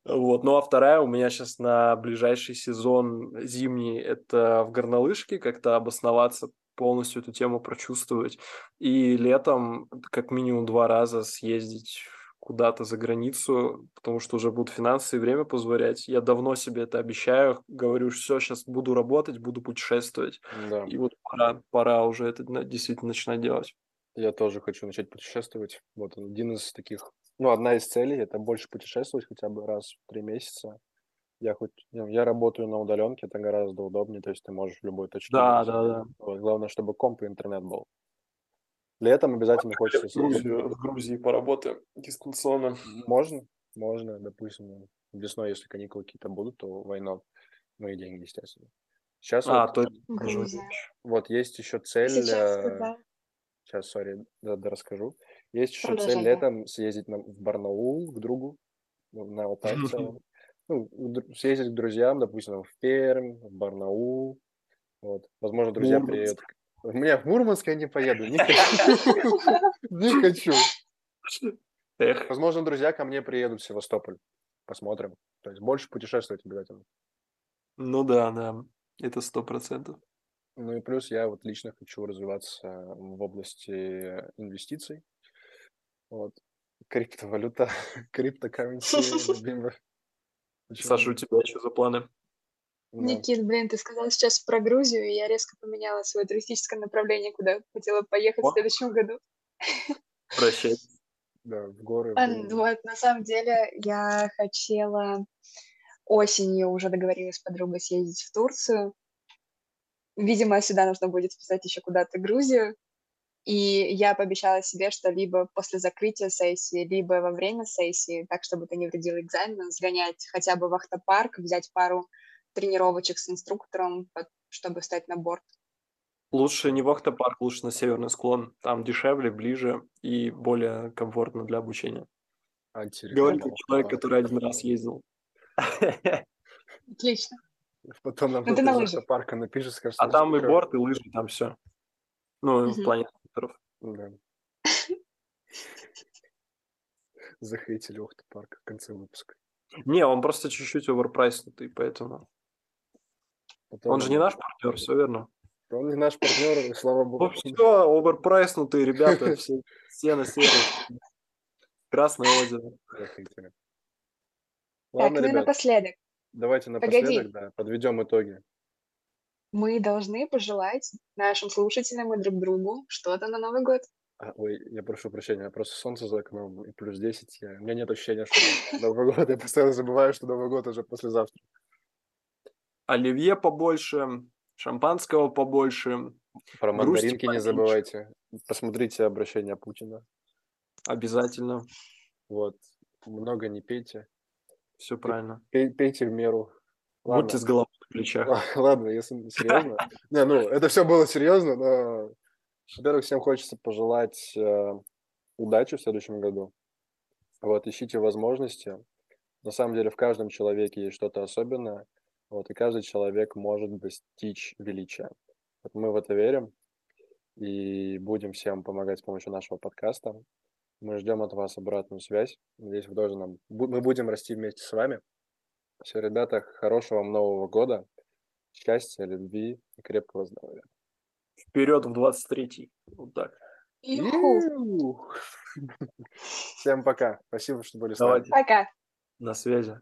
[SPEAKER 4] Вот. Ну а вторая у меня сейчас на ближайший сезон зимний, это в горнолыжке как-то обосноваться, полностью эту тему прочувствовать. И летом как минимум два раза съездить куда-то за границу, потому что уже будут финансы и время позволять. Я давно себе это обещаю, говорю, все, сейчас буду работать, буду путешествовать.
[SPEAKER 2] Да.
[SPEAKER 4] И вот пора, пора уже это действительно начинать делать.
[SPEAKER 2] Я тоже хочу начать путешествовать. Вот один из таких, ну, одна из целей – это больше путешествовать хотя бы раз в три месяца. Я хоть, ну, я работаю на удаленке, это гораздо удобнее, то есть ты можешь в любой точке.
[SPEAKER 4] Да, да, да.
[SPEAKER 2] Вот, главное, чтобы комп и интернет был. Летом обязательно хочется...
[SPEAKER 4] В Грузию, в Грузии поработаем дистанционно.
[SPEAKER 2] Можно, можно, допустим, весной, если каникулы какие-то будут, то война, мои деньги, естественно. Сейчас
[SPEAKER 4] а,
[SPEAKER 2] вот,
[SPEAKER 4] то...
[SPEAKER 2] вот есть еще цель... Сейчас, э, да. Сейчас, сори, да, да, расскажу. Есть еще Продолжай, цель летом съездить на, в Барнаул к другу, на Алтай в целом ну, съездить к друзьям, допустим, в Пермь, в Барнаул, Вот. Возможно, друзья
[SPEAKER 4] Мурманск.
[SPEAKER 2] приедут. У меня в Мурманск я не поеду, не хочу. Не хочу.
[SPEAKER 4] Эх,
[SPEAKER 2] Возможно, друзья ко мне приедут в Севастополь. Посмотрим. То есть больше путешествовать обязательно.
[SPEAKER 4] ну да, да, это сто процентов.
[SPEAKER 2] Ну и плюс я вот лично хочу развиваться в области инвестиций. Вот. Криптовалюта, криптокарренси, любимый. Почему
[SPEAKER 4] Саша, у тебя что за планы?
[SPEAKER 2] Да.
[SPEAKER 3] Никит, блин, ты сказал сейчас про Грузию, и я резко поменяла свое туристическое направление, куда хотела поехать
[SPEAKER 4] О.
[SPEAKER 3] в следующем году.
[SPEAKER 4] Прощай.
[SPEAKER 2] Да, в горы.
[SPEAKER 3] А. Вот, на самом деле, я хотела осенью уже договорилась с подругой съездить в Турцию. Видимо, сюда нужно будет списать еще куда-то Грузию. И я пообещала себе, что либо после закрытия сессии, либо во время сессии, так, чтобы это не вредило экзамену, сгонять хотя бы в автопарк, взять пару тренировочек с инструктором, под- чтобы встать на борт.
[SPEAKER 4] Лучше не в Ахтопарк, лучше на северный склон. Там дешевле, ближе и более комфортно для обучения. Говорит
[SPEAKER 2] Антирекламный
[SPEAKER 4] человек, который один раз ездил.
[SPEAKER 3] Отлично.
[SPEAKER 2] Потом нам
[SPEAKER 3] Ну,
[SPEAKER 2] кто-то
[SPEAKER 3] на
[SPEAKER 2] из
[SPEAKER 3] лыжах.
[SPEAKER 2] автопарка напишет, скажет,
[SPEAKER 4] А там и
[SPEAKER 2] «Слушай,
[SPEAKER 4] борт, и лыжи, там все. Ну, в
[SPEAKER 3] Мгм.
[SPEAKER 4] плане инструкторов.
[SPEAKER 2] Да. Захейтили автопарк в конце выпуска.
[SPEAKER 4] Не, он просто чуть-чуть оверпрайснутый, поэтому.
[SPEAKER 2] Потом
[SPEAKER 4] Он же не наш партнер, все верно.
[SPEAKER 2] Он не наш партнер, и слава богу.
[SPEAKER 4] Все, оверпрайснутые ребята, все, все на севере. Красное озеро.
[SPEAKER 2] Захейтили.
[SPEAKER 3] Так,
[SPEAKER 2] Ладно,
[SPEAKER 3] ну и
[SPEAKER 2] ребят,
[SPEAKER 3] напоследок.
[SPEAKER 2] давайте
[SPEAKER 3] Погоди.
[SPEAKER 2] напоследок да, подведем итоги.
[SPEAKER 3] Мы должны пожелать нашим слушателям и друг другу что-то на Новый год.
[SPEAKER 2] А, Ой, я прошу прощения, просто солнце за окном и плюс 10. Я... У меня нет ощущения, что Новый год. Я постоянно забываю, что Новый год уже послезавтра.
[SPEAKER 4] Оливье побольше, шампанского побольше.
[SPEAKER 2] Про мандаринки не забывайте. Посмотрите обращение Путина.
[SPEAKER 4] Обязательно.
[SPEAKER 2] Вот. Много не пейте.
[SPEAKER 4] Все правильно.
[SPEAKER 2] Пей- Пейте в меру. Ладно.
[SPEAKER 4] Будьте с головой на плечах.
[SPEAKER 2] Ла- Ладно, если серьезно. Не, ну, это все было серьезно, но, во-первых, всем хочется пожелать э, удачи в следующем году. Вот, ищите возможности. На самом деле в каждом человеке есть что-то особенное, вот, и каждый человек может достичь величия. Вот мы в это верим и будем всем помогать с помощью нашего подкаста. Мы ждем от вас обратную связь. Надеюсь, вы тоже нам... Мы будем расти вместе с вами. Все, ребята, хорошего вам Нового года, счастья, любви и крепкого здоровья.
[SPEAKER 4] Вперед в 23-й. Вот так.
[SPEAKER 2] Всем пока. Спасибо, что были с нами.
[SPEAKER 4] Давайте
[SPEAKER 3] Пока.
[SPEAKER 4] на связи.